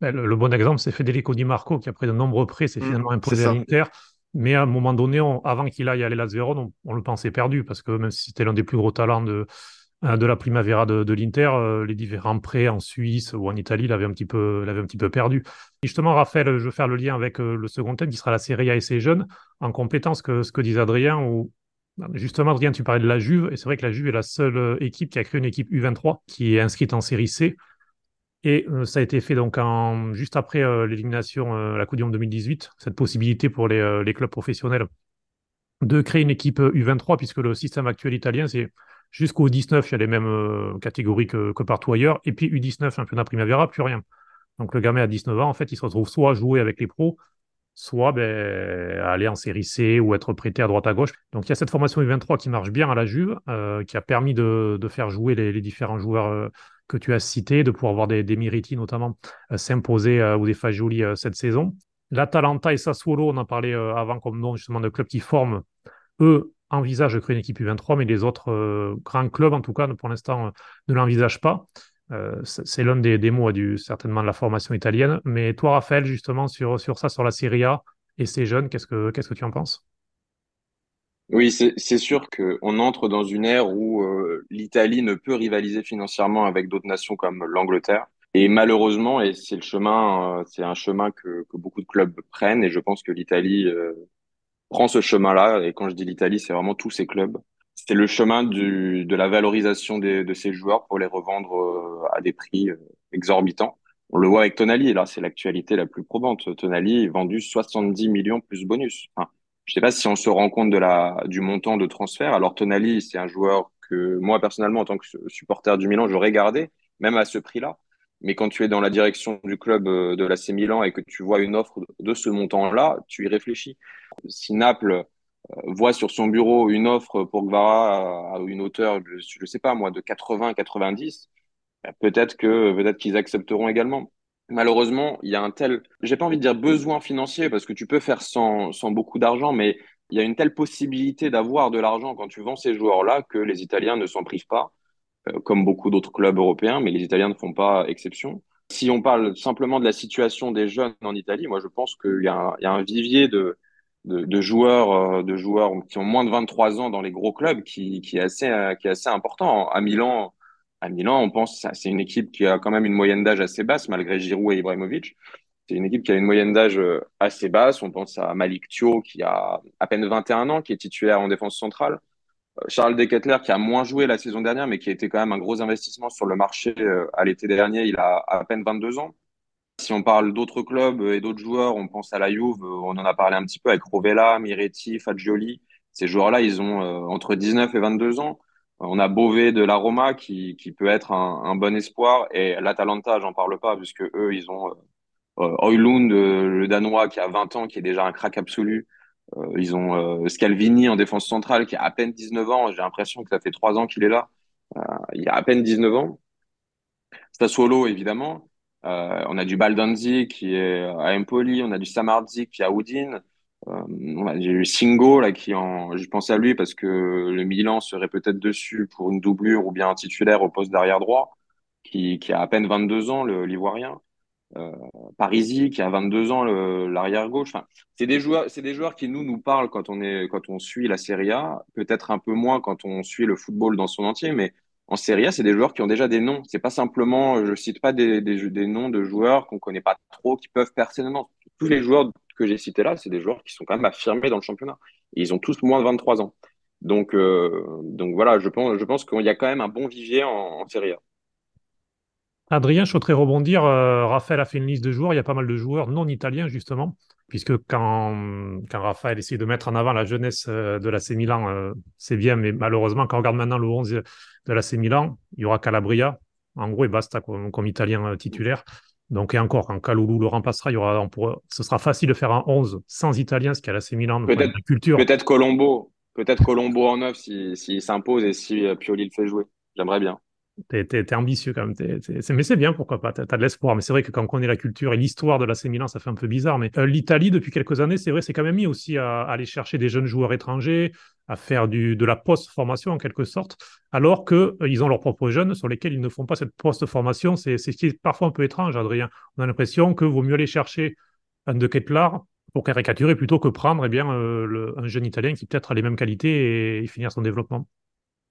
Bah, le, bon exemple, c'est Federico Di Marco, qui après de nombreux prêts s'est mmh, finalement imposé à l'Inter. Mais à un moment donné, avant qu'il aille à l'Elas Vérone, on, le pensait perdu, parce que même si c'était l'un des plus gros talents de, euh, de la Primavera de, l'Inter, euh, les différents prêts en Suisse ou en Italie l'avaient un, petit peu, un petit peu perdu. Et justement, Raphaël, je veux faire le lien avec le second thème qui sera la Serie A et ses jeunes, en complétant ce que, ce que disait Adrien, où Justement, Adrien, tu parlais de la Juve, et c'est vrai que la Juve est la seule euh, équipe qui a créé une équipe U23 qui est inscrite en série C. Et euh, ça a été fait donc juste après euh, l'élimination à la Coupe du Monde 2018, cette possibilité pour les, clubs professionnels de créer une équipe U23, puisque le système actuel italien, c'est jusqu'au 19, il y a les mêmes catégories que, partout ailleurs, et puis U19, championnat Primavera, plus rien. Donc le gamin à 19 ans, en fait, il se retrouve soit à jouer avec les pros, soit ben, aller en série C ou être prêté à droite à gauche. Donc il y a cette formation U23 qui marche bien à la Juve, euh, qui a permis de, faire jouer les, différents joueurs euh, que tu as cités, de pouvoir voir des, des notamment euh, s'imposer ou des Fagioli cette saison. L'Atalanta et Sassuolo, on en parlait avant comme nom justement de clubs qui forment, eux envisagent de créer une équipe U23, mais les autres grands clubs en tout cas pour l'instant ne l'envisagent pas. Euh, c'est l'un des, mots du, certainement de la formation italienne. Mais toi, Raphaël, justement, sur, ça, sur la Serie A et ces jeunes, qu'est-ce que, tu en penses? Oui, c'est sûr qu'on entre dans une ère où euh, l'Italie ne peut rivaliser financièrement avec d'autres nations comme l'Angleterre. Et malheureusement, et c'est le chemin, euh, un chemin que, que, beaucoup de clubs prennent, et je pense que l'Italie prend ce chemin-là. Et quand je dis l'Italie, c'est vraiment tous ces clubs c'est le chemin du, de la valorisation des, de ces joueurs pour les revendre euh, à des prix euh, exorbitants. On le voit avec Tonali, là c'est l'actualité la plus probante. Tonali vendu 70 millions plus bonus. Enfin, je sais pas si on se rend compte de la, du montant de transfert. Alors Tonali, c'est un joueur que moi personnellement en tant que supporter du Milan, j'aurais gardé, même à ce prix-là. Mais quand tu es dans la direction du club euh, de l'AC Milan et que tu vois une offre de ce montant-là, tu y réfléchis. Si Naples voit sur son bureau une offre pour Gvara à une hauteur, je ne sais pas moi, de 80-90, bah, peut-être que peut-être qu'ils accepteront également. Malheureusement, il y a un tel, j'ai pas envie de dire besoin financier parce que tu peux faire sans, sans beaucoup d'argent, mais il y a une telle possibilité d'avoir de l'argent quand tu vends ces joueurs-là que les Italiens ne s'en privent pas, euh, comme beaucoup d'autres clubs européens, mais les Italiens ne font pas exception. Si on parle simplement de la situation des jeunes en Italie, moi je pense qu'il y, a un vivier de, de, joueurs, euh, de joueurs qui ont moins de 23 ans dans les gros clubs qui, qui est assez, euh, qui est assez important. À Milan, à Milan, on pense c'est une équipe qui a quand même une moyenne d'âge assez basse malgré Giroud et Ibrahimovic. C'est une équipe qui a une moyenne d'âge euh, assez basse. On pense à Malik Thio qui a à peine 21 ans, qui est titulaire en défense centrale. Charles Dekettler qui a moins joué la saison dernière, mais qui a été quand même un gros investissement sur le marché à l'été dernier. Il a à peine 22 ans. Si on parle d'autres clubs et d'autres joueurs, on pense à la Juve, on en a parlé un petit peu avec Rovella, Miretti, Fagioli. Ces joueurs-là, ils ont euh, entre 19 et 22 ans. On a Bové de la Roma qui, qui peut être un, bon espoir et l'Atalanta, j'en parle pas puisque eux, ils ont euh, euh, le Danois qui a 20 ans, qui est déjà un crack absolu. Euh, ils ont Scalvini en défense centrale qui a à peine 19 ans. J'ai l'impression que ça fait trois ans qu'il est là. il a à peine 19 ans. Sassuolo, évidemment. Euh, on a du Baldanzi qui est à Empoli, on a du Samardzic qui est à Udine. Euh, on a du Singo là qui en, je pense à lui parce que le Milan serait peut-être dessus pour une doublure ou bien un titulaire au poste d'arrière droit, qui, qui a à peine 22 ans, l'Ivoirien. Euh, Parisi qui a 22 ans, l'arrière gauche. Enfin, c'est des joueurs, c'est des joueurs qui nous nous parlent quand on est, quand on suit la Serie A, peut-être un peu moins quand on suit le football dans son entier, mais en Serie A, c'est des joueurs qui ont déjà des noms. C'est pas simplement, je cite pas des, noms de joueurs qu'on connaît pas trop, qui peuvent. Non, tous les joueurs que j'ai cités là, c'est des joueurs qui sont quand même affirmés dans le championnat. Ils ont tous moins de 23 ans. Donc, euh, donc voilà, je pense, je qu'il y a quand même un bon vivier en, en Serie A. Adrien, je souhaiterais rebondir. Euh, Raphaël a fait une liste de joueurs. Il y a pas mal de joueurs non italiens, justement, puisque quand, quand Raphaël essaie de mettre en avant la jeunesse de l'AC Milan, c'est bien, mais malheureusement, quand on regarde maintenant le 11 de l'AC Milan, il y aura Calabria, en gros, et basta comme, comme italien titulaire. Donc, et encore, quand Kaloulou le remplacera, il y aura, ce sera facile de faire un 11 sans italien, ce qui a l'AC Milan. Peut-être culture. Peut-être Colombo, peut-être Colombo en neuf s'il si, s'impose et si Pioli le fait jouer. J'aimerais bien. T'es, ambitieux quand même. mais c'est bien, pourquoi pas. T'as, as de l'espoir. Mais c'est vrai que quand on connaît la culture et l'histoire de l'AC Milan, ça fait un peu bizarre. Mais euh, l'Italie, depuis quelques années, c'est vrai, c'est quand même mis aussi à, aller chercher des jeunes joueurs étrangers, à faire de la post-formation en quelque sorte, alors qu'ils euh, ont leurs propres jeunes sur lesquels ils ne font pas cette post-formation. C'est, ce qui est parfois un peu étrange, Adrien. On a l'impression que vaut mieux aller chercher un de Ketlar pour caricaturer plutôt que prendre eh euh, un jeune Italien qui peut-être a les mêmes qualités et finir son développement.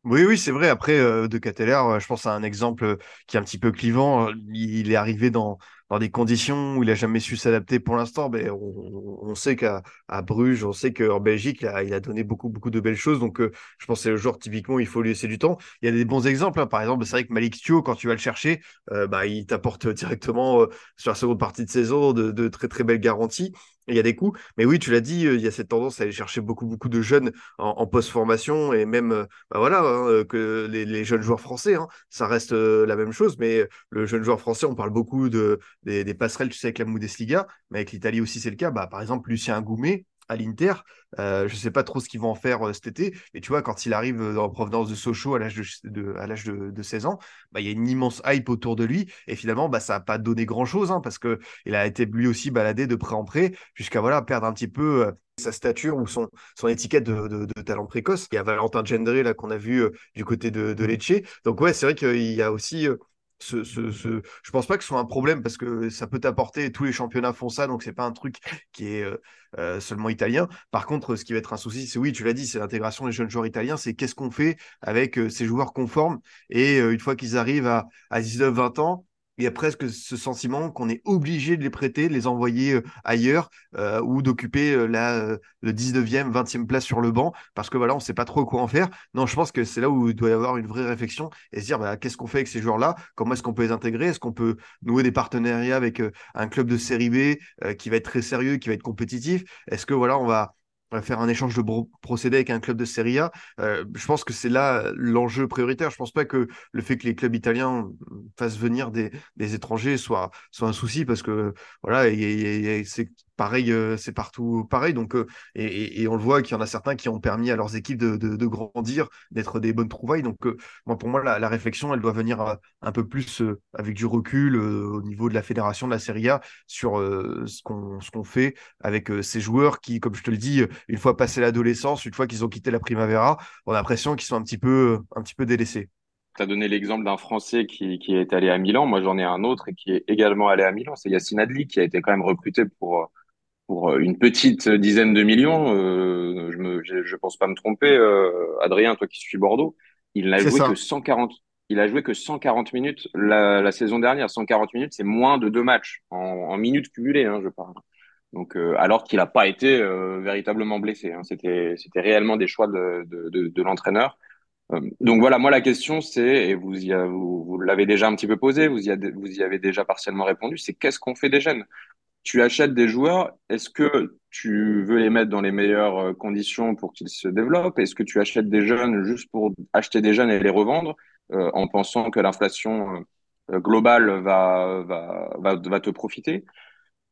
Oui, oui, c'est vrai. Après, euh, De Cateller, euh, je pense à un exemple euh, qui est un petit peu clivant. Il est arrivé dans, dans des conditions où il a jamais su s'adapter pour l'instant. Mais on, sait qu'à à Bruges, on sait qu'en Belgique, il a, donné beaucoup, beaucoup de belles choses. Donc, je pense que c'est le genre, typiquement, il faut lui laisser du temps. Il y a des bons exemples. Hein. Par exemple, c'est vrai que Malik Thio, quand tu vas le chercher, bah, il t'apporte directement sur la seconde partie de saison de très, très belles garanties il y a des coups. Mais oui, tu l'as dit, il y a cette tendance à aller chercher beaucoup, beaucoup de jeunes en, post-formation et même, bah voilà, hein, que les, jeunes joueurs français, hein, ça reste la même chose. Mais le jeune joueur français, on parle beaucoup de, des, passerelles, tu sais, avec la Bundesliga, mais avec l'Italie aussi, c'est le cas. Bah, par exemple, Lucien Goumet, à l'Inter. Euh, je ne sais pas trop ce qu'ils vont en faire euh, cet été, mais tu vois, quand il arrive euh, en provenance de Sochaux à l'âge de, à l'âge de, 16 ans, bah, il y a une immense hype autour de lui. Et finalement, bah, ça n'a pas donné grand-chose hein, parce qu'il a été lui aussi baladé de près en près jusqu'à voilà, perdre un petit peu sa stature ou son, son étiquette de, talent précoce. Il y a Valentin Gendré là qu'on a vu du côté de, de Lecce. Donc ouais, c'est vrai qu'il y a aussi ce, ce, je pense pas que ce soit un problème parce que ça peut t'apporter, tous les championnats font ça, donc c'est pas un truc qui est euh, euh, seulement italien. Par contre, ce qui va être un souci, c'est oui, tu l'as dit, c'est l'intégration des jeunes joueurs italiens, c'est qu'est-ce qu'on fait avec euh, ces joueurs conformes et une fois qu'ils arrivent à, à 19-20 ans, il y a presque ce sentiment qu'on est obligé de les prêter, de les envoyer euh, ailleurs euh, ou d'occuper euh, la le 19e, 20e place sur le banc parce que voilà, on ne sait pas trop quoi en faire. Non, je pense que c'est là où il doit y avoir une vraie réflexion et se dire bah, qu'est-ce qu'on fait avec ces joueurs-là? Comment est-ce qu'on peut les intégrer? Est-ce qu'on peut nouer des partenariats avec un club de série B qui va être très sérieux, qui va être compétitif? Est-ce que voilà, on va faire un échange de procédés avec un club de Serie A. Euh, je pense que c'est là l'enjeu prioritaire. Je pense pas que le fait que les clubs italiens fassent venir des, étrangers soit, soit un souci parce que voilà, c'est pareil, euh, c'est partout pareil. Donc, euh, et, on le voit qu'il y en a certains qui ont permis à leurs équipes de, grandir, d'être des bonnes trouvailles. Donc, moi, pour moi, la, réflexion, elle doit venir un peu plus avec du recul au niveau de la fédération de la Serie A sur ce qu'on fait avec ces joueurs qui, comme je te le dis, une fois passé l'adolescence, une fois qu'ils ont quitté la Primavera, on a l'impression qu'ils sont un petit peu, un petit peu délaissés. Tu as donné l'exemple d'un Français qui, est allé à Milan. Moi, j'en ai un autre qui est également allé à Milan. C'est Yacine Adli qui a été quand même recruté pour, pour une petite dizaine de millions. Euh, je ne je, pense pas me tromper. Euh, Adrien, toi qui suis Bordeaux, il n'a joué que 140. Il a joué que 140 minutes la, la saison dernière. 140 minutes, c'est moins de deux matchs en, en minutes cumulées, hein, je parle. Donc, euh, alors qu'il n'a pas été euh, véritablement blessé. Hein. C'était, c'était réellement des choix de, de, de, de l'entraîneur. Euh, donc voilà, moi la question c'est, et vous, y vous, vous l'avez déjà un petit peu posé, vous y, avez, vous y avez déjà partiellement répondu, c'est qu'est-ce qu'on fait des jeunes? Tu achètes des joueurs, est-ce que tu veux les mettre dans les meilleures conditions pour qu'ils se développent? Est-ce que tu achètes des jeunes juste pour acheter des jeunes et les revendre en pensant que l'inflation globale va, te profiter?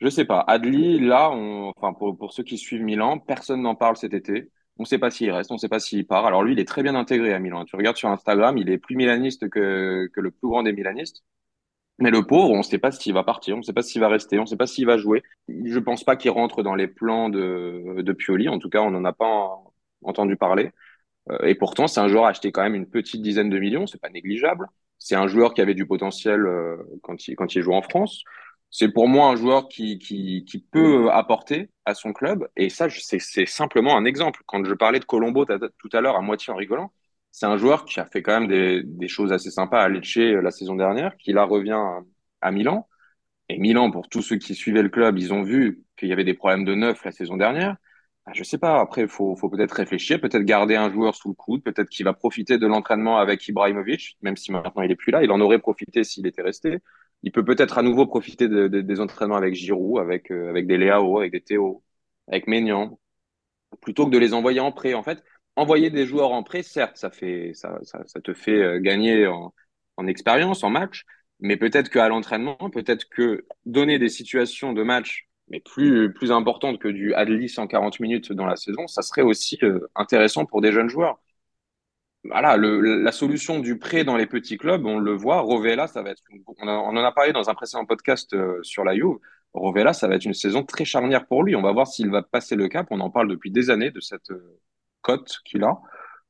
Je sais pas. Adli, là, enfin pour, ceux qui suivent Milan, personne n'en parle cet été. On ne sait pas s'il reste, on ne sait pas s'il part. Alors lui, il est très bien intégré à Milan. Tu regardes sur Instagram, il est plus milaniste que le plus grand des milanistes. Mais le pauvre, on ne sait pas s'il va partir, on ne sait pas s'il va rester, on ne sait pas s'il va jouer. Je pense pas qu'il rentre dans les plans de, de Pioli. En tout cas, on n'en a pas entendu parler. Euh, et pourtant, c'est un joueur acheté quand même une petite dizaine de millions. C'est pas négligeable. C'est un joueur qui avait du potentiel euh, quand il, quand il joue en France c'est pour moi un joueur qui, qui, qui, peut apporter à son club. Et ça, c'est simplement un exemple. Quand je parlais de Colombo tout à l'heure, à moitié en rigolant, c'est un joueur qui a fait quand même des, choses assez sympas à Lecce euh, la saison dernière, qui là revient à, Milan. Et Milan, pour tous ceux qui suivaient le club, ils ont vu qu'il y avait des problèmes de neuf la saison dernière. Je bah, je sais pas. Après, il faut, peut-être réfléchir, peut-être garder un joueur sous le coude, peut-être qu'il va profiter de l'entraînement avec Ibrahimovic, même si maintenant il est plus là. Il en aurait profité s'il était resté. il peut peut-être à nouveau profiter des entraînements avec Giroud, avec, avec des Léao, avec des Théo, avec Maignan, plutôt que de les envoyer en prêt. En fait, envoyer des joueurs en prêt, certes, ça, fait, ça, ça, te fait gagner en, en expérience, en match, mais peut-être qu'à l'entraînement, peut-être que donner des situations de match mais plus, plus importantes que du Adli 140 minutes dans la saison, ça serait aussi euh, intéressant pour des jeunes joueurs. Voilà, la solution du prêt dans les petits clubs, on le voit, Rovella, ça va être, on, en a parlé dans un précédent podcast euh, sur la Juve, Rovella, ça va être une saison très charnière pour lui. On va voir s'il va passer le cap. On en parle depuis des années de cette euh, cote qu'il a.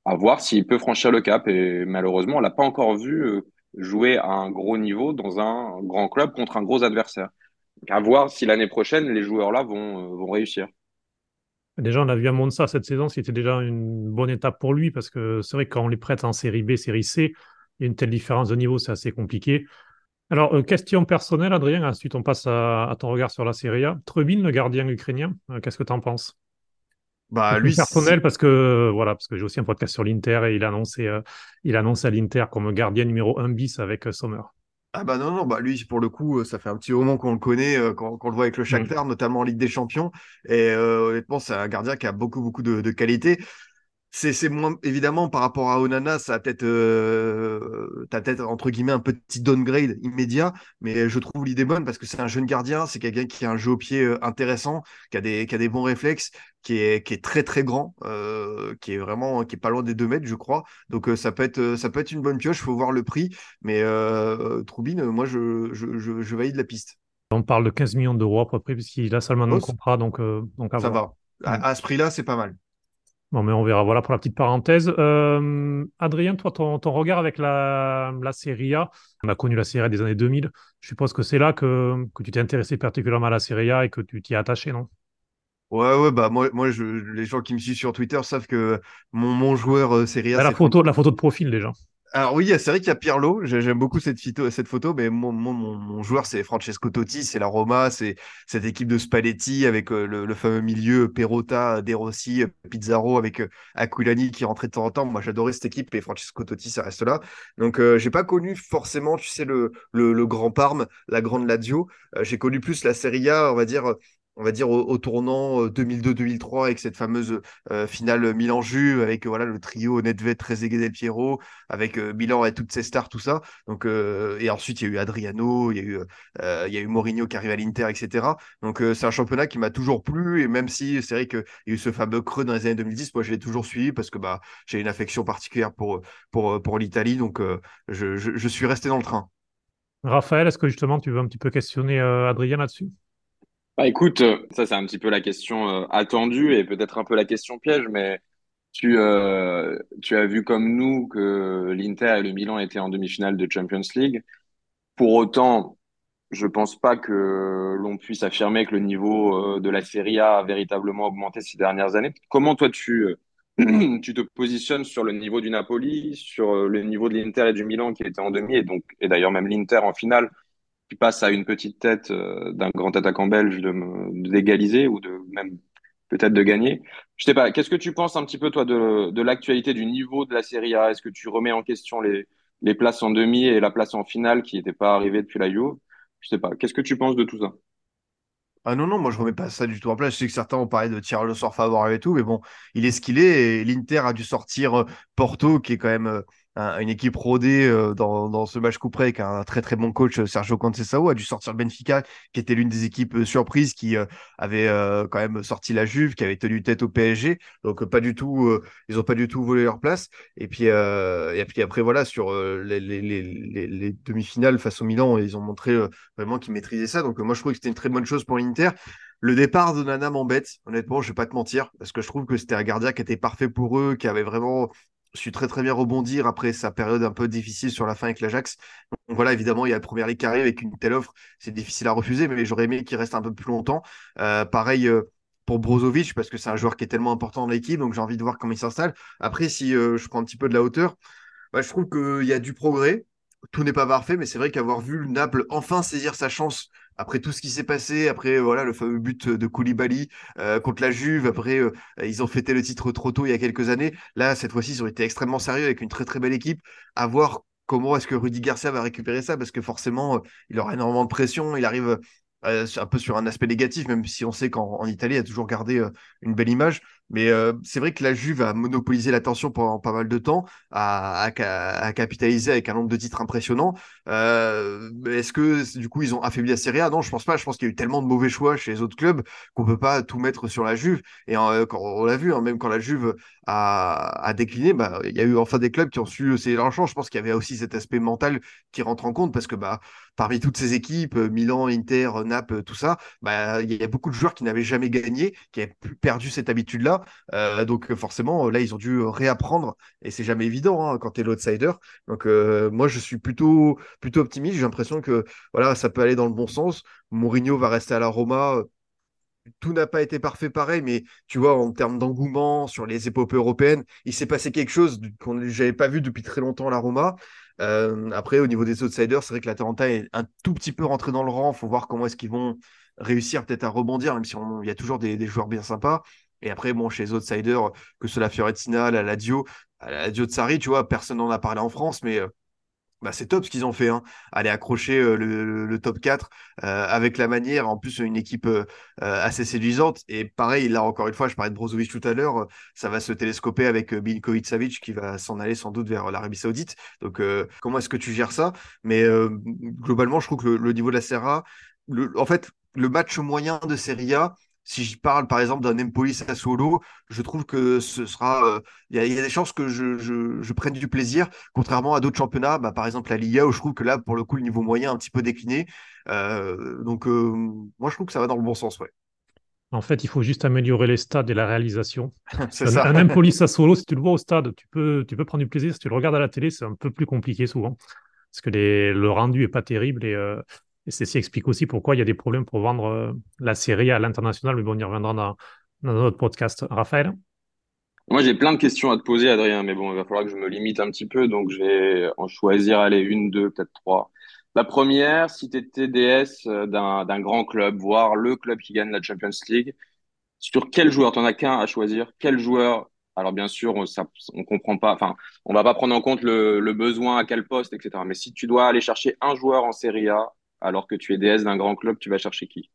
À voir s'il peut franchir le cap. Et malheureusement, on l'a pas encore vu jouer à un gros niveau dans un grand club contre un gros adversaire. à voir si l'année prochaine, les joueurs-là vont, euh, vont réussir. Déjà, on a vu à Monza cette saison, c'était déjà une bonne étape pour lui, parce que c'est vrai que quand on les prête en série B, série C, il y a une telle différence de niveau, c'est assez compliqué. Alors, euh, question personnelle, Adrien, ensuite on passe à, ton regard sur la Serie A. Trebin, le gardien ukrainien, euh, qu'est-ce que tu en penses? Bah, lui, personnel parce que voilà parce que j'ai aussi un podcast sur l'Inter et il euh, il annonce à l'Inter comme gardien numéro 1 bis avec euh, Sommer. Ah bah non non bah lui pour le coup euh, ça fait un petit moment qu'on le connaît qu'on le voit avec le mm. Shakhtar notamment en Ligue des Champions et honnêtement c'est un gardien qui a beaucoup beaucoup de, de qualité c'est moins évidemment par rapport à Onana, ça a peut-être euh, peut-être entre guillemets un petit downgrade immédiat, mais je trouve l'idée bonne parce que c'est un jeune gardien, c'est quelqu'un qui a un jeu au pied euh, intéressant, qui a des qui a des bons réflexes, qui est qui est très très grand, euh, qui est vraiment qui est pas loin des 2 mètres, je crois. Donc euh, ça peut être ça peut être une bonne pioche, faut voir le prix, mais euh, Troubine, moi je, je, je, je valide la piste. On parle de 15 millions d'euros à peu près puisqu'il a seulement un contrat, donc donc ça va. À, à ce prix-là, c'est pas mal. Bon, mais on verra. Voilà pour la petite parenthèse. Euh, Adrien, toi, ton, regard avec la, la Serie A, on a connu la Serie A des années 2000. Je suppose que c'est là que, que tu t'es intéressé particulièrement à la Serie A et que tu t'y es attaché, non? Ouais, ouais, bah moi, moi je, les gens qui me suivent sur Twitter savent que mon, mon joueur euh, Serie A. La photo, la photo de profil déjà. Alors oui, c'est vrai qu'il y a Pirlo. J'aime beaucoup cette photo, cette photo mais mon, mon, mon joueur, c'est Francesco Totti, c'est la Roma, c'est cette équipe de Spalletti avec euh, le, fameux milieu Perotta, De Rossi, Pizarro avec euh, Aquilani qui rentrait de temps en temps. Moi, j'adorais cette équipe et Francesco Totti, ça reste là. Donc, euh, j'ai pas connu forcément, tu sais, le, le, le grand Parme, la grande Lazio. j'ai connu plus la Serie A, on va dire, on va dire, au, tournant 2002-2003 euh, avec cette fameuse euh, finale Milan-Juve, avec voilà le trio Nedved, Trezeguet, Del Piero, avec euh, Milan et toutes ses stars, tout ça. Donc, et ensuite, il y a eu Adriano, il y a eu, il y a eu Mourinho qui arrive à l'Inter, etc. Donc, c'est un championnat qui m'a toujours plu, et même si c'est vrai qu'il y a eu ce fameux creux dans les années 2010, moi, je l'ai toujours suivi parce que bah, j'ai une affection particulière pour, pour, pour l'Italie, donc je, je, je suis resté dans le train. Raphaël, est-ce que justement tu veux un petit peu questionner Adrien là-dessus? Bah écoute, euh, ça c'est un petit peu la question euh, attendue et peut-être un peu la question piège, mais tu, euh, tu as vu comme nous que l'Inter et le Milan étaient en demi-finale de Champions League. Pour autant, je pense pas que l'on puisse affirmer que le niveau de la Serie A a véritablement augmenté ces dernières années. Comment toi tu, <clears throat> tu te positionnes sur le niveau du Napoli, sur le niveau de l'Inter et du Milan qui étaient en demi et donc et d'ailleurs même l'Inter en finale? Passe à une petite tête euh, d'un grand attaquant belge de, d'égaliser ou de même peut-être de gagner. Je sais pas, qu'est-ce que tu penses un petit peu toi de, de l'actualité du niveau de la Serie A? Est-ce que tu remets en question les, les places en demi et la place en finale qui n'était pas arrivée depuis la Juve? Je sais pas, qu'est-ce que tu penses de tout ça? Ah non, non, moi je remets pas ça du tout en place. Je sais que certains ont parlé de tirer le sort favorable et tout, mais bon, il est ce qu'il est. L'Inter a dû sortir euh, Porto, qui est quand même euh, une équipe rodée euh, dans, dans ce match coup près avec un très très bon coach euh, Sergio Conceição a dû sortir Benfica qui était l'une des équipes euh, surprises qui avait quand même sorti la Juve qui avait tenu tête au PSG donc pas du tout ils ont pas du tout volé leur place. Et puis et puis après voilà sur les, les, les, les demi-finales face au Milan ils ont montré vraiment qu'ils maîtrisaient ça. Donc moi je trouve que c'était une très bonne chose pour l'Inter. Le départ de Nana m'embête, honnêtement, je vais pas te mentir, parce que je trouve que c'était un gardien qui était parfait pour eux, qui avait vraiment suis très très bien rebondir après sa période un peu difficile sur la fin avec l'Ajax. Donc voilà, évidemment, il y a la première ligue qui avec une telle offre, c'est difficile à refuser, mais j'aurais aimé qu'il reste un peu plus longtemps. Euh, pareil euh, pour Brozovic, parce que c'est un joueur qui est tellement important dans l'équipe, donc j'ai envie de voir comment il s'installe. Après, si euh, je prends un petit peu de la hauteur, bah, je trouve qu'il y a du progrès. Tout n'est pas parfait, mais c'est vrai qu'avoir vu le Naples enfin saisir sa chance après tout ce qui s'est passé, après voilà le fameux but de Koulibaly euh, contre la Juve, après euh, ils ont fêté le titre trop tôt il y a quelques années. Là, cette fois-ci, ils ont été extrêmement sérieux avec une très très belle équipe. À voir comment est-ce que Rudy Garcia va récupérer ça Parce que forcément, il aura énormément de pression. Il arrive euh, un peu sur un aspect négatif, même si on sait qu'en Italie, il a toujours gardé une belle image. Mais euh, c'est vrai que la Juve a monopolisé l'attention pendant pas mal de temps, a, capitalisé avec un nombre de titres impressionnant. Est-ce que du coup ils ont affaibli la Serie A? Non, je pense pas. Je pense qu'il y a eu tellement de mauvais choix chez les autres clubs qu'on peut pas tout mettre sur la Juve. Et quand, on l'a vu, hein, même quand la Juve a, décliné, bah, il y a eu enfin des clubs qui ont su c'est l'argent. Je pense qu'il y avait aussi cet aspect mental qui rentre en compte parce que bah parmi toutes ces équipes, euh, Milan, Inter, euh, Naples, tout ça, bah, il y a beaucoup de joueurs qui n'avaient jamais gagné, qui avaient perdu cette habitude-là. Euh, donc forcément, là, ils ont dû réapprendre, et c'est jamais évident hein, quand tu es l'outsider. Donc moi, je suis plutôt, plutôt optimiste. J'ai l'impression que voilà, ça peut aller dans le bon sens. Mourinho va rester à la Roma tout n'a pas été parfait pareil, mais tu vois, en termes d'engouement sur les épopées européennes, il s'est passé quelque chose qu'on n'avait pas vu depuis très longtemps à la Roma. Euh, après, au niveau des outsiders, c'est vrai que l'Atalanta est un tout petit peu rentré dans le rang. Il faut voir comment est-ce qu'ils vont réussir peut-être à rebondir, même si il y a toujours des, joueurs bien sympas. Et après, bon, chez les outsiders, que ce soit la Fiorentina, la Lazio, la Lazio de Sarri, tu vois, personne n'en a parlé en France, mais euh, bah, c'est top ce qu'ils ont fait. Hein. Aller accrocher euh, le, top 4 euh, avec la manière, en plus une équipe assez séduisante. Et pareil, là encore une fois, je parlais de Brozovic tout à l'heure, ça va se télescoper avec Bilinkovic Savic qui va s'en aller sans doute vers l'Arabie Saoudite. Donc comment est-ce que tu gères ça? Mais globalement, je trouve que le, niveau de la Serra, en fait, le match moyen de Serie A, si je parle par exemple d'un Empoli Sassuolo, je trouve que ce sera. Euh, il y, a des chances que je, prenne du plaisir, contrairement à d'autres championnats, bah, par exemple la Liga, où je trouve que là, pour le coup, le niveau moyen est un petit peu décliné. Euh, donc, euh, moi, je trouve que ça va dans le bon sens. Ouais. En fait, il faut juste améliorer les stades et la réalisation. <laughs> c'est ça. Un Empoli Sassuolo, si tu le vois au stade, tu peux, tu peux prendre du plaisir. Si tu le regardes à la télé, c'est un peu plus compliqué souvent. Parce que le rendu n'est pas terrible et et ceci explique aussi pourquoi il y a des problèmes pour vendre euh, la série à l'international, mais bon, on y reviendra dans, notre podcast. Raphaël? Moi, j'ai plein de questions à te poser, Adrien, mais bon, il va falloir que je me limite un petit peu, donc je vais en choisir, allez, une, deux, peut-être trois. La première, si tu étais DS euh, d'un grand club, voire le club qui gagne la Champions League, sur quel joueur, tu n'en as qu'un à choisir, quel joueur? Alors bien sûr, on, ça, on comprend pas, enfin, on va pas prendre en compte le, le, besoin à quel poste, etc. Mais si tu dois aller chercher un joueur en Serie A alors que tu es DS d'un grand club, tu vas chercher qui?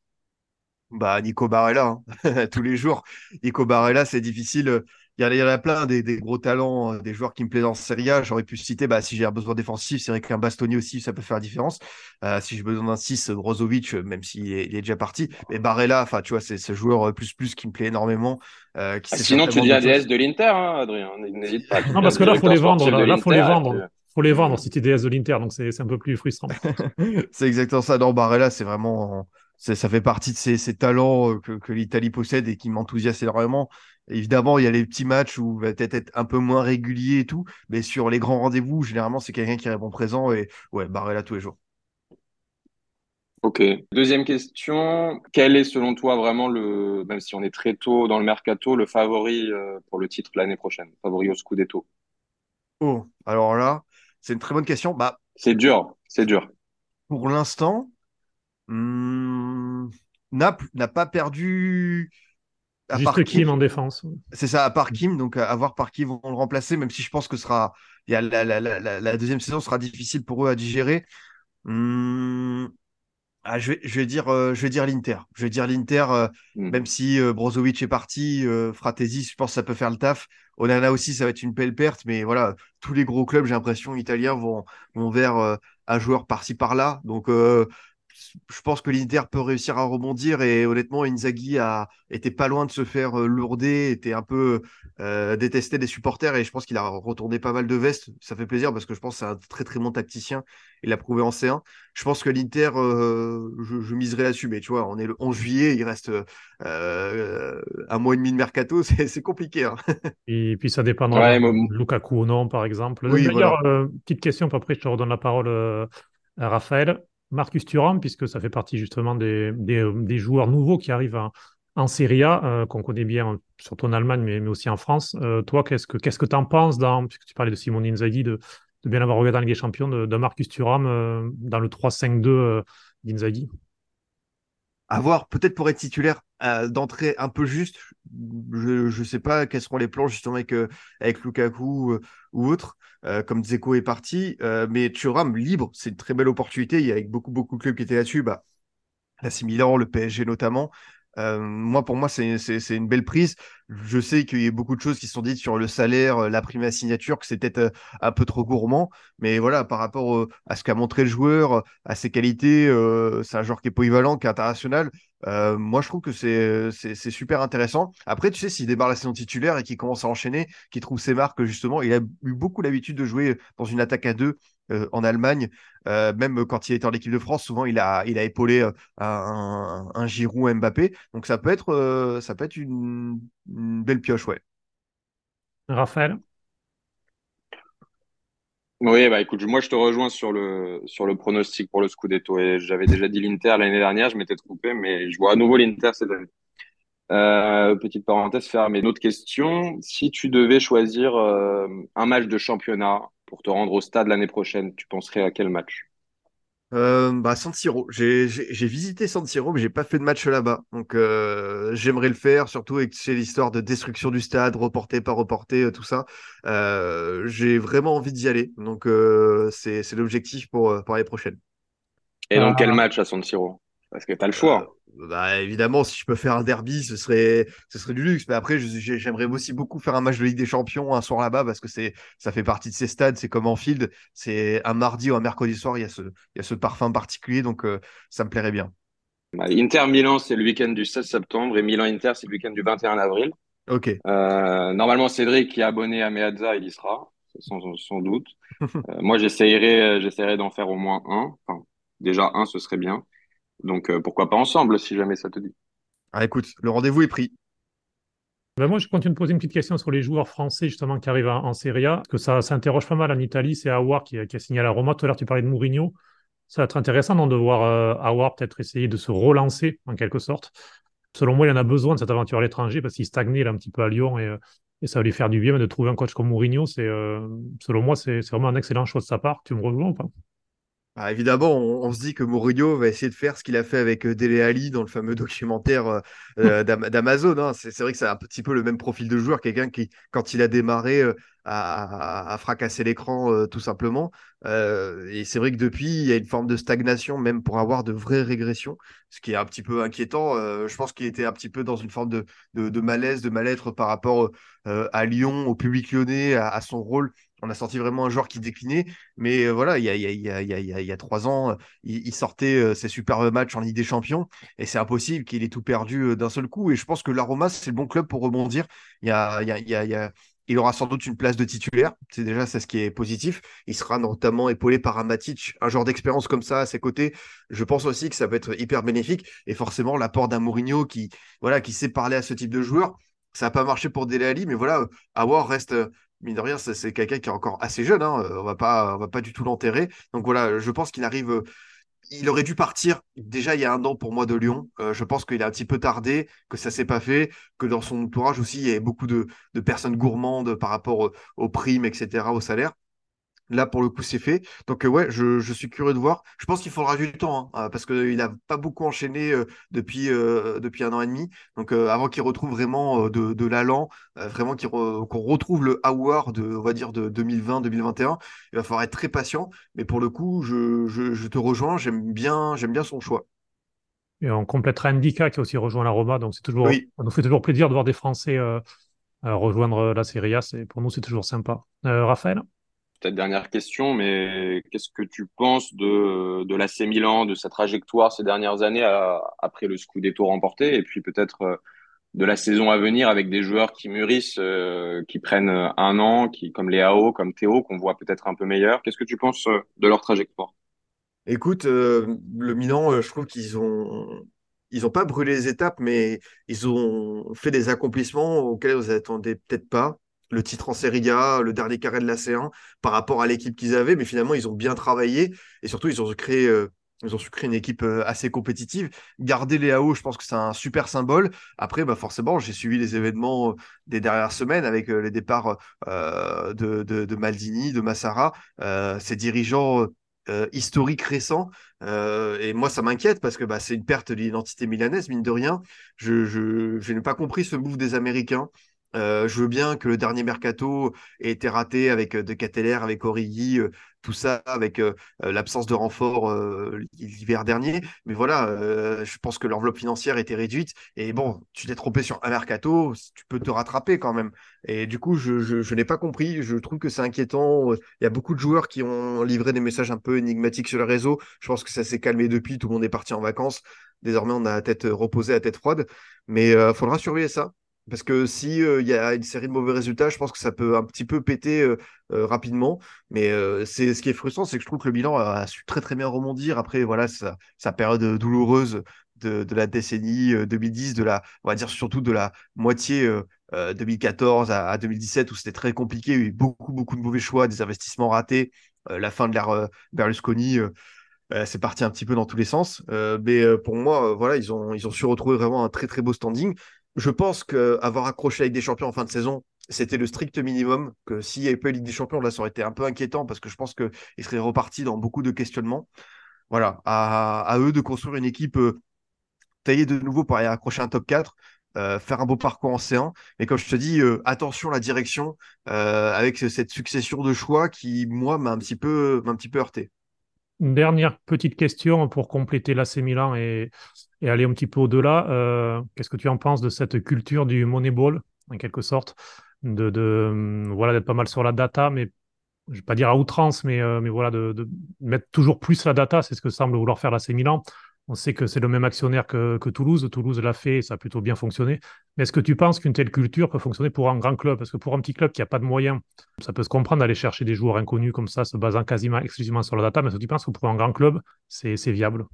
Bah Nico Barella, hein. <laughs> tous les jours. Nico Barella, c'est difficile. Il y, en a, plein des, gros talents, euh, des joueurs qui me plaisent en Serie A. J'aurais pu citer, bah, si j'ai un besoin défensif, c'est vrai qu'un Bastoni aussi, ça peut faire la différence. Euh, si j'ai besoin d'un 6, Brozovic, euh, même s'il est, déjà parti. Mais Barella, enfin, tu vois, c'est ce joueur plus plus qui me plaît énormément. Ah, sinon, tu dis ADS de l'Inter, hein, Adrien. N'hésite pas. Non, parce que là, il faut les vendre. Là, il faut les vendre faut les vendre si tu es DS de l'Inter, donc c'est un peu plus frustrant. <laughs> c'est exactement ça. Non, Barella, c'est vraiment. Ça fait partie de ces, talents euh, que, l'Italie possède et qui m'enthousiasment énormément. Évidemment, il y a les petits matchs où il va peut-être être un peu moins régulier et tout, mais sur les grands rendez-vous, généralement, c'est quelqu'un qui répond présent et ouais, Barella tous les jours. Ok. Deuxième question. Quel est selon toi vraiment le, même si on est très tôt dans le mercato, le favori euh, pour le titre l'année prochaine, favori au Scudetto Oh, alors là, c'est une très bonne question. Bah, c'est dur, c'est dur. Pour l'instant, hmm, Naples n'a pas perdu. À Juste Kim en défense. C'est ça, à part Kim, donc à voir par qui vont le remplacer, même si je pense que sera, il y a la, deuxième saison sera difficile pour eux à digérer. Hmm, ah, je, vais, dire, euh, je vais dire l'Inter. Je vais dire l'Inter, euh, hmm. même si euh, Brozovic est parti, Fratesi, je pense que ça peut faire le taf. Onana aussi, ça va être une belle perte, mais voilà, tous les gros clubs, j'ai l'impression, italiens vont, vont vers un joueur par-ci par-là. Donc, je pense que l'Inter peut réussir à rebondir et honnêtement, Inzaghi a été pas loin de se faire euh, lourder, était un peu euh, détesté des supporters et je pense qu'il a retourné pas mal de vestes. Ça fait plaisir parce que je pense que c'est un très très bon tacticien. Il l'a prouvé en C1. Je pense que l'Inter, euh, je, miserai là-dessus, mais tu vois, on est le 11 juillet, il reste un mois et demi de mercato, <laughs> c'est compliqué. Hein. et puis ça dépendra de Lukaku ou non, par exemple. Oui, D'ailleurs, petite question, après je te redonne la parole à Raphaël. Marcus Thuram, puisque ça fait partie justement des, joueurs nouveaux qui arrivent en Serie A, euh, qu'on connaît bien, surtout en Allemagne, mais, aussi en France. Euh, toi, qu'est-ce que tu en penses, dans, puisque tu parlais de Simon Inzaghi, de, bien avoir regardé dans Ligue des Champions, de, Marcus Thuram euh, dans le 3-5-2 d'Inzaghi? Avoir peut-être pour être titulaire d'entrée un peu juste. je ne sais pas quels seront les plans justement avec, avec Lukaku ou autre, comme Zeko est parti. mais Thuram libre, c'est une très belle opportunité. Il y a beaucoup, beaucoup de clubs qui étaient là-dessus. Bah, la Milan, le PSG notamment. Euh, moi, pour moi, c'est une belle prise. Je sais qu'il y a beaucoup de choses qui sont dites sur le salaire, euh, la prime à signature, que c'est peut-être euh, un peu trop gourmand. Mais voilà, par rapport à ce qu'a montré le joueur, à ses qualités, c'est un joueur qui est polyvalent, qui est international. moi, je trouve que c'est super intéressant. Après, tu sais, s'il démarre la saison titulaire et qu'il commence à enchaîner, qu'il trouve ses marques, justement, il a eu beaucoup l'habitude de jouer dans une attaque à deux en Allemagne. même quand il était en équipe de France, souvent, il a, il a épaulé un, un, Giroud Mbappé. Donc, ça peut être, ça peut être une belle pioche, ouais. Raphaël? Oui, bah écoute, moi je te rejoins sur le, sur le pronostic pour le Scudetto. Et j'avais déjà dit l'Inter l'année dernière, je m'étais trompé, mais je vois à nouveau l'Inter cette année. Euh, petite parenthèse fermée. Une autre question, si tu devais choisir euh, un match de championnat pour te rendre au stade l'année prochaine, tu penserais à quel match? Euh, bah, San Siro. J'ai visité San Siro, mais j'ai pas fait de match là-bas. Donc, euh, j'aimerais le faire, surtout avec l'histoire de destruction du stade, reporté, pas reporté, euh, tout ça. Euh, j'ai vraiment envie d'y aller. Donc, euh, c'est l'objectif pour, pour l'année prochaine. Et donc, quel match à San Siro? Parce que tu as le choix. Bah, évidemment, si je peux faire un derby, ce serait, ce serait du luxe. Mais après, j'aimerais aussi beaucoup faire un match de Ligue des Champions un soir là-bas parce que c'est, ça fait partie de ces stades. C'est comme en field. C'est un mardi ou un mercredi soir. Il y a ce, il y a ce parfum particulier. Donc, euh, ça me plairait bien. Bah, Inter Milan, c'est le week-end du 16 septembre et Milan Inter, c'est le week-end du 21 avril. Ok. Euh, normalement, Cédric, qui est abonné à Meazza, il y sera, sans, sans doute. <laughs> euh, moi, j'essayerai, j'essaierai d'en faire au moins un. Enfin, déjà un, ce serait bien. Donc euh, pourquoi pas ensemble si jamais ça te dit. Ah écoute, le rendez-vous est pris. Ben moi, je continue de poser une petite question sur les joueurs français justement qui arrivent en, Serie A, parce que ça, s'interroge pas mal en Italie. C'est Awar qui, qui, a signé à la Roma. Tout à l'heure, tu parlais de Mourinho. Ça va être intéressant de voir euh, Awar peut-être essayer de se relancer en quelque sorte. Selon moi, il en a besoin de cette aventure à l'étranger parce qu'il stagnait là, un petit peu à Lyon et, euh, et, ça va lui faire du bien. Mais de trouver un coach comme Mourinho, c'est selon moi, c'est vraiment un excellent choix de sa part. Tu me rejoins ou pas? Ah, évidemment, on, se dit que Mourinho va essayer de faire ce qu'il a fait avec euh, Dele Ali dans le fameux <laughs> documentaire euh, <laughs> euh, d'Amazon. Hein. C'est vrai que c'est un petit peu le même profil de joueur, quelqu'un qui, quand il a démarré, a, fracassé l'écran tout simplement. et c'est vrai que depuis, il y a une forme de stagnation, même pour avoir de vraies régressions, ce qui est un petit peu inquiétant. je pense qu'il était un petit peu dans une forme de, de, malaise, de mal-être par rapport à Lyon, au public lyonnais, à son rôle on a sorti vraiment un joueur qui déclinait. Mais euh, voilà, il y a, trois ans, il, sortait euh, ses superbes matchs en Ligue des Champions. Et c'est impossible qu'il ait tout perdu euh, d'un seul coup. Et je pense que l'Aroma, c'est le bon club pour rebondir. Il, aura sans doute une place de titulaire. C'est déjà ce qui est positif. Il sera notamment épaulé par un Matic, un genre d'expérience comme ça à ses côtés. Je pense aussi que ça peut être hyper bénéfique. Et forcément, l'apport d'un Mourinho qui, voilà, qui sait parler à ce type de joueur. Ça n'a pas marché pour Dele Ali, mais voilà, Awar reste mine de rien, c'est quelqu'un qui est encore assez jeune. Hein, euh, on va pas, on va pas du tout l'enterrer. Donc voilà, je pense qu'il arrive. Euh, il aurait dû partir déjà il y a un an pour moi de Lyon. Euh, je pense qu'il a un petit peu tardé, que ça s'est pas fait, que dans son entourage aussi il y avait beaucoup de, personnes gourmandes par rapport aux primes, etc., au salaire. Là, pour le coup, c'est fait. Donc, euh, ouais, je, suis curieux de voir. Je pense qu'il faudra du temps, hein, euh, parce qu'il n'a pas beaucoup enchaîné euh, depuis, depuis un an et demi. Donc, avant qu'il retrouve vraiment de, de l'allant, vraiment qu'on retrouve le Howard de, on va dire, de 2020-2021, il va falloir être très patient. Mais pour le coup, je, te rejoins. J'aime bien, j'aime bien son choix. Et on complétera Indica qui a aussi rejoint la Roma. Donc, c'est toujours, oui. ça nous fait toujours plaisir de voir des Français rejoindre la Serie A. Pour nous, c'est toujours sympa. Raphaël? Peut-être dernière question, mais qu'est-ce que tu penses de, de l'AC Milan, de sa trajectoire ces dernières années après le Scudetto remporté, et puis peut-être euh, de la saison à venir avec des joueurs qui mûrissent, euh, qui prennent un an, comme Léao, comme Théo, qu'on voit peut-être un peu meilleur. Qu'est-ce que tu penses euh, de leur trajectoire? Écoute, le Milan, je trouve qu'ils ont n'ont pas brûlé les étapes, mais ils ont fait des accomplissements auxquels vous attendez peut-être pas le titre en Serie A, le dernier carré de la C1 par rapport à l'équipe qu'ils avaient, mais finalement ils ont bien travaillé et surtout ils ont créé euh, ils ont su créer une équipe euh, assez compétitive. Garder les AO, je pense que c'est un super symbole. Après, bah forcément, j'ai suivi les événements euh, des dernières semaines avec les départs de, de, Maldini, de Massara. ces dirigeants historique récent. et moi, ça m'inquiète parce que bah, c'est une perte de l'identité milanaise, mine de rien. Je, je, je n'ai pas compris ce move des Américains. Euh, je veux bien que le dernier mercato ait été raté avec De Cateller, avec Origi, tout ça, avec l'absence de renfort l'hiver dernier. Mais voilà, je pense que l'enveloppe financière était réduite. Et bon, tu t'es trompé sur un mercato, tu peux te rattraper quand même. Et du coup, je, je n'ai pas compris. Je trouve que c'est inquiétant. Il y a beaucoup de joueurs qui ont livré des messages un peu énigmatiques sur le réseau. Je pense que ça s'est calmé depuis. Tout le monde est parti en vacances. Désormais, on a la tête reposée, la tête froide. Mais il faudra surveiller ça. Parce que si il y a une série de mauvais résultats, je pense que ça peut un petit peu péter rapidement. Mais c'est ce qui est frustrant, c'est que je trouve que le bilan a, su très très bien rebondir après voilà sa, période douloureuse de, de, la décennie 2010, de la on va dire surtout de la moitié 2014 à, 2017 où c'était très compliqué, il y a eu beaucoup beaucoup de mauvais choix, des investissements ratés, la fin de l'ère Berlusconi. c'est parti un petit peu dans tous les sens. mais pour moi, voilà, ils ont, ils ont su retrouver vraiment un très très beau standing je pense qu'avoir accroché avec des champions en fin de saison, c'était le strict minimum. Que s'il n'y avait pas eu Ligue des Champions, là, ça aurait été un peu inquiétant parce que je pense qu'ils seraient repartis dans beaucoup de questionnements. Voilà, à, eux de construire une équipe euh, taillée de nouveau pour aller accrocher un top 4. Euh, faire un beau parcours en C1. Mais comme je te dis, euh, attention à la direction avec cette succession de choix qui, moi, m'a un petit peu, m'a un petit peu heurté. Une dernière petite question pour compléter l'AC Milan et, et, aller un petit peu au-delà. Euh, qu'est-ce que tu en penses de cette culture du Moneyball, en quelque sorte, de, de voilà d'être pas mal sur la data, mais je ne vais pas dire à outrance, mais, euh, voilà, de, de, mettre toujours plus la data, c'est ce que semble vouloir faire l'AC Milan. On sait que c'est le même actionnaire que, Toulouse. Toulouse l'a fait et ça a plutôt bien fonctionné. Mais est-ce que tu penses qu'une telle culture peut fonctionner pour un grand club? Parce que pour un petit club qui n'a pas de moyens, ça peut se comprendre d'aller chercher des joueurs inconnus comme ça, se basant quasiment exclusivement sur la data. Mais est-ce que tu penses que pour un grand club, c'est viable?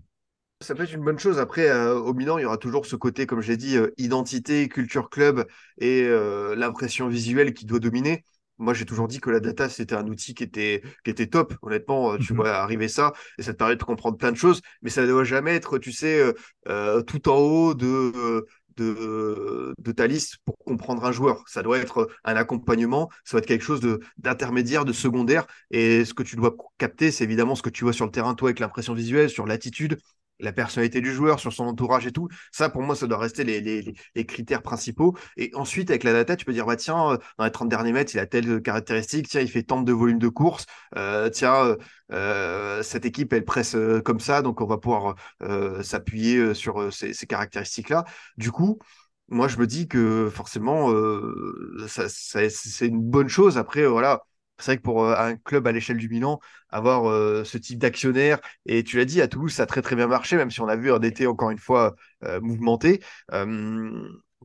Ça peut être une bonne chose. Après, euh, au Milan, il y aura toujours ce côté, comme j'ai dit, euh, identité, culture club et euh, l'impression visuelle qui doit dominer moi, j'ai toujours dit que la data, c'était un outil qui était, qui était top. Honnêtement, euh, tu mmh vois arriver ça et ça te permet de comprendre plein de choses, mais ça ne doit jamais être, tu sais, euh, euh, tout en haut de, de, de, ta liste pour comprendre un joueur. Ça doit être un accompagnement, ça doit être quelque chose d'intermédiaire, de, secondaire. Et ce que tu dois capter, c'est évidemment ce que tu vois sur le terrain, toi, avec l'impression visuelle, sur l'attitude, la personnalité du joueur, sur son entourage et tout. Ça, pour moi, ça doit rester les, critères principaux. Et ensuite, avec la data, tu peux dire, bah, tiens, euh, dans les 30 derniers mètres, il a telle caractéristique, tiens, il fait tant de volume de course, euh, tiens, euh, cette équipe, elle presse comme ça, donc on va pouvoir s'appuyer sur ces, caractéristiques-là. Du coup, moi, je me dis que forcément, ça, c'est une bonne chose. Après, voilà c'est vrai que pour euh, un club à l'échelle du Milan, avoir euh, ce type d'actionnaire, et tu l'as dit, à Toulouse, ça a très très bien marché, même si on a vu un été encore une fois euh, mouvementé.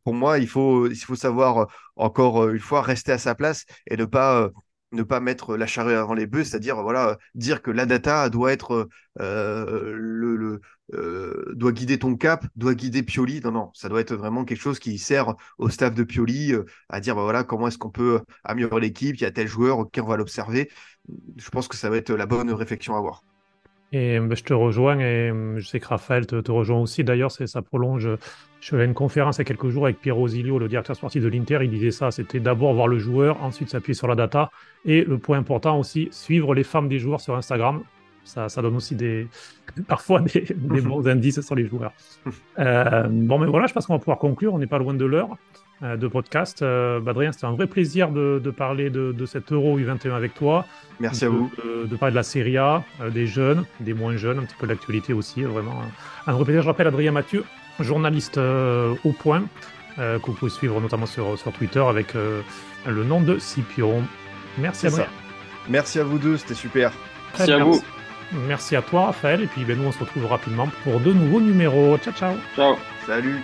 pour moi, il faut, il faut savoir encore une fois rester à sa place et ne pas ne pas mettre la charrue avant les bœufs, c'est-à-dire voilà dire que la data doit être le, euh, doit guider ton cap, doit guider Pioli. Non, non, ça doit être vraiment quelque chose qui sert au staff de Pioli euh, à dire bah, voilà comment est-ce qu'on peut améliorer l'équipe, il y a tel joueur, ok, on va l'observer. Je pense que ça va être la bonne réflexion à avoir. Et je te rejoins et je sais que Raphaël te, rejoint aussi. D'ailleurs, ça prolonge. Je à une conférence il y a quelques jours avec Piero Zilio, le directeur sportif de l'Inter. Il disait ça c'était d'abord voir le joueur, ensuite s'appuyer sur la data. Et le point important aussi, suivre les femmes des joueurs sur Instagram. Ça, ça donne aussi des, <laughs> parfois des, bons <laughs> indices sur les joueurs. Euh, bon, mais voilà, je pense qu'on va pouvoir conclure. On n'est pas loin de l'heure euh, de podcast. Euh, Badrien, c'était un vrai plaisir de, parler de, de, cet Euro U21 avec toi. Merci à vous. De, parler de la Serie A, des jeunes, des moins jeunes, un petit peu de l'actualité aussi. Vraiment, un vrai plaisir. Je rappelle Adrien Mathieu, journaliste au point, que vous pouvez suivre notamment sur, sur Twitter avec le nom de Scipion. Merci à vous. Merci à vous deux, c'était super. Merci à vous. Merci à toi, Raphaël. Et puis, ben, nous, on se retrouve rapidement pour de nouveaux numéros. Ciao, ciao. Ciao. Salut.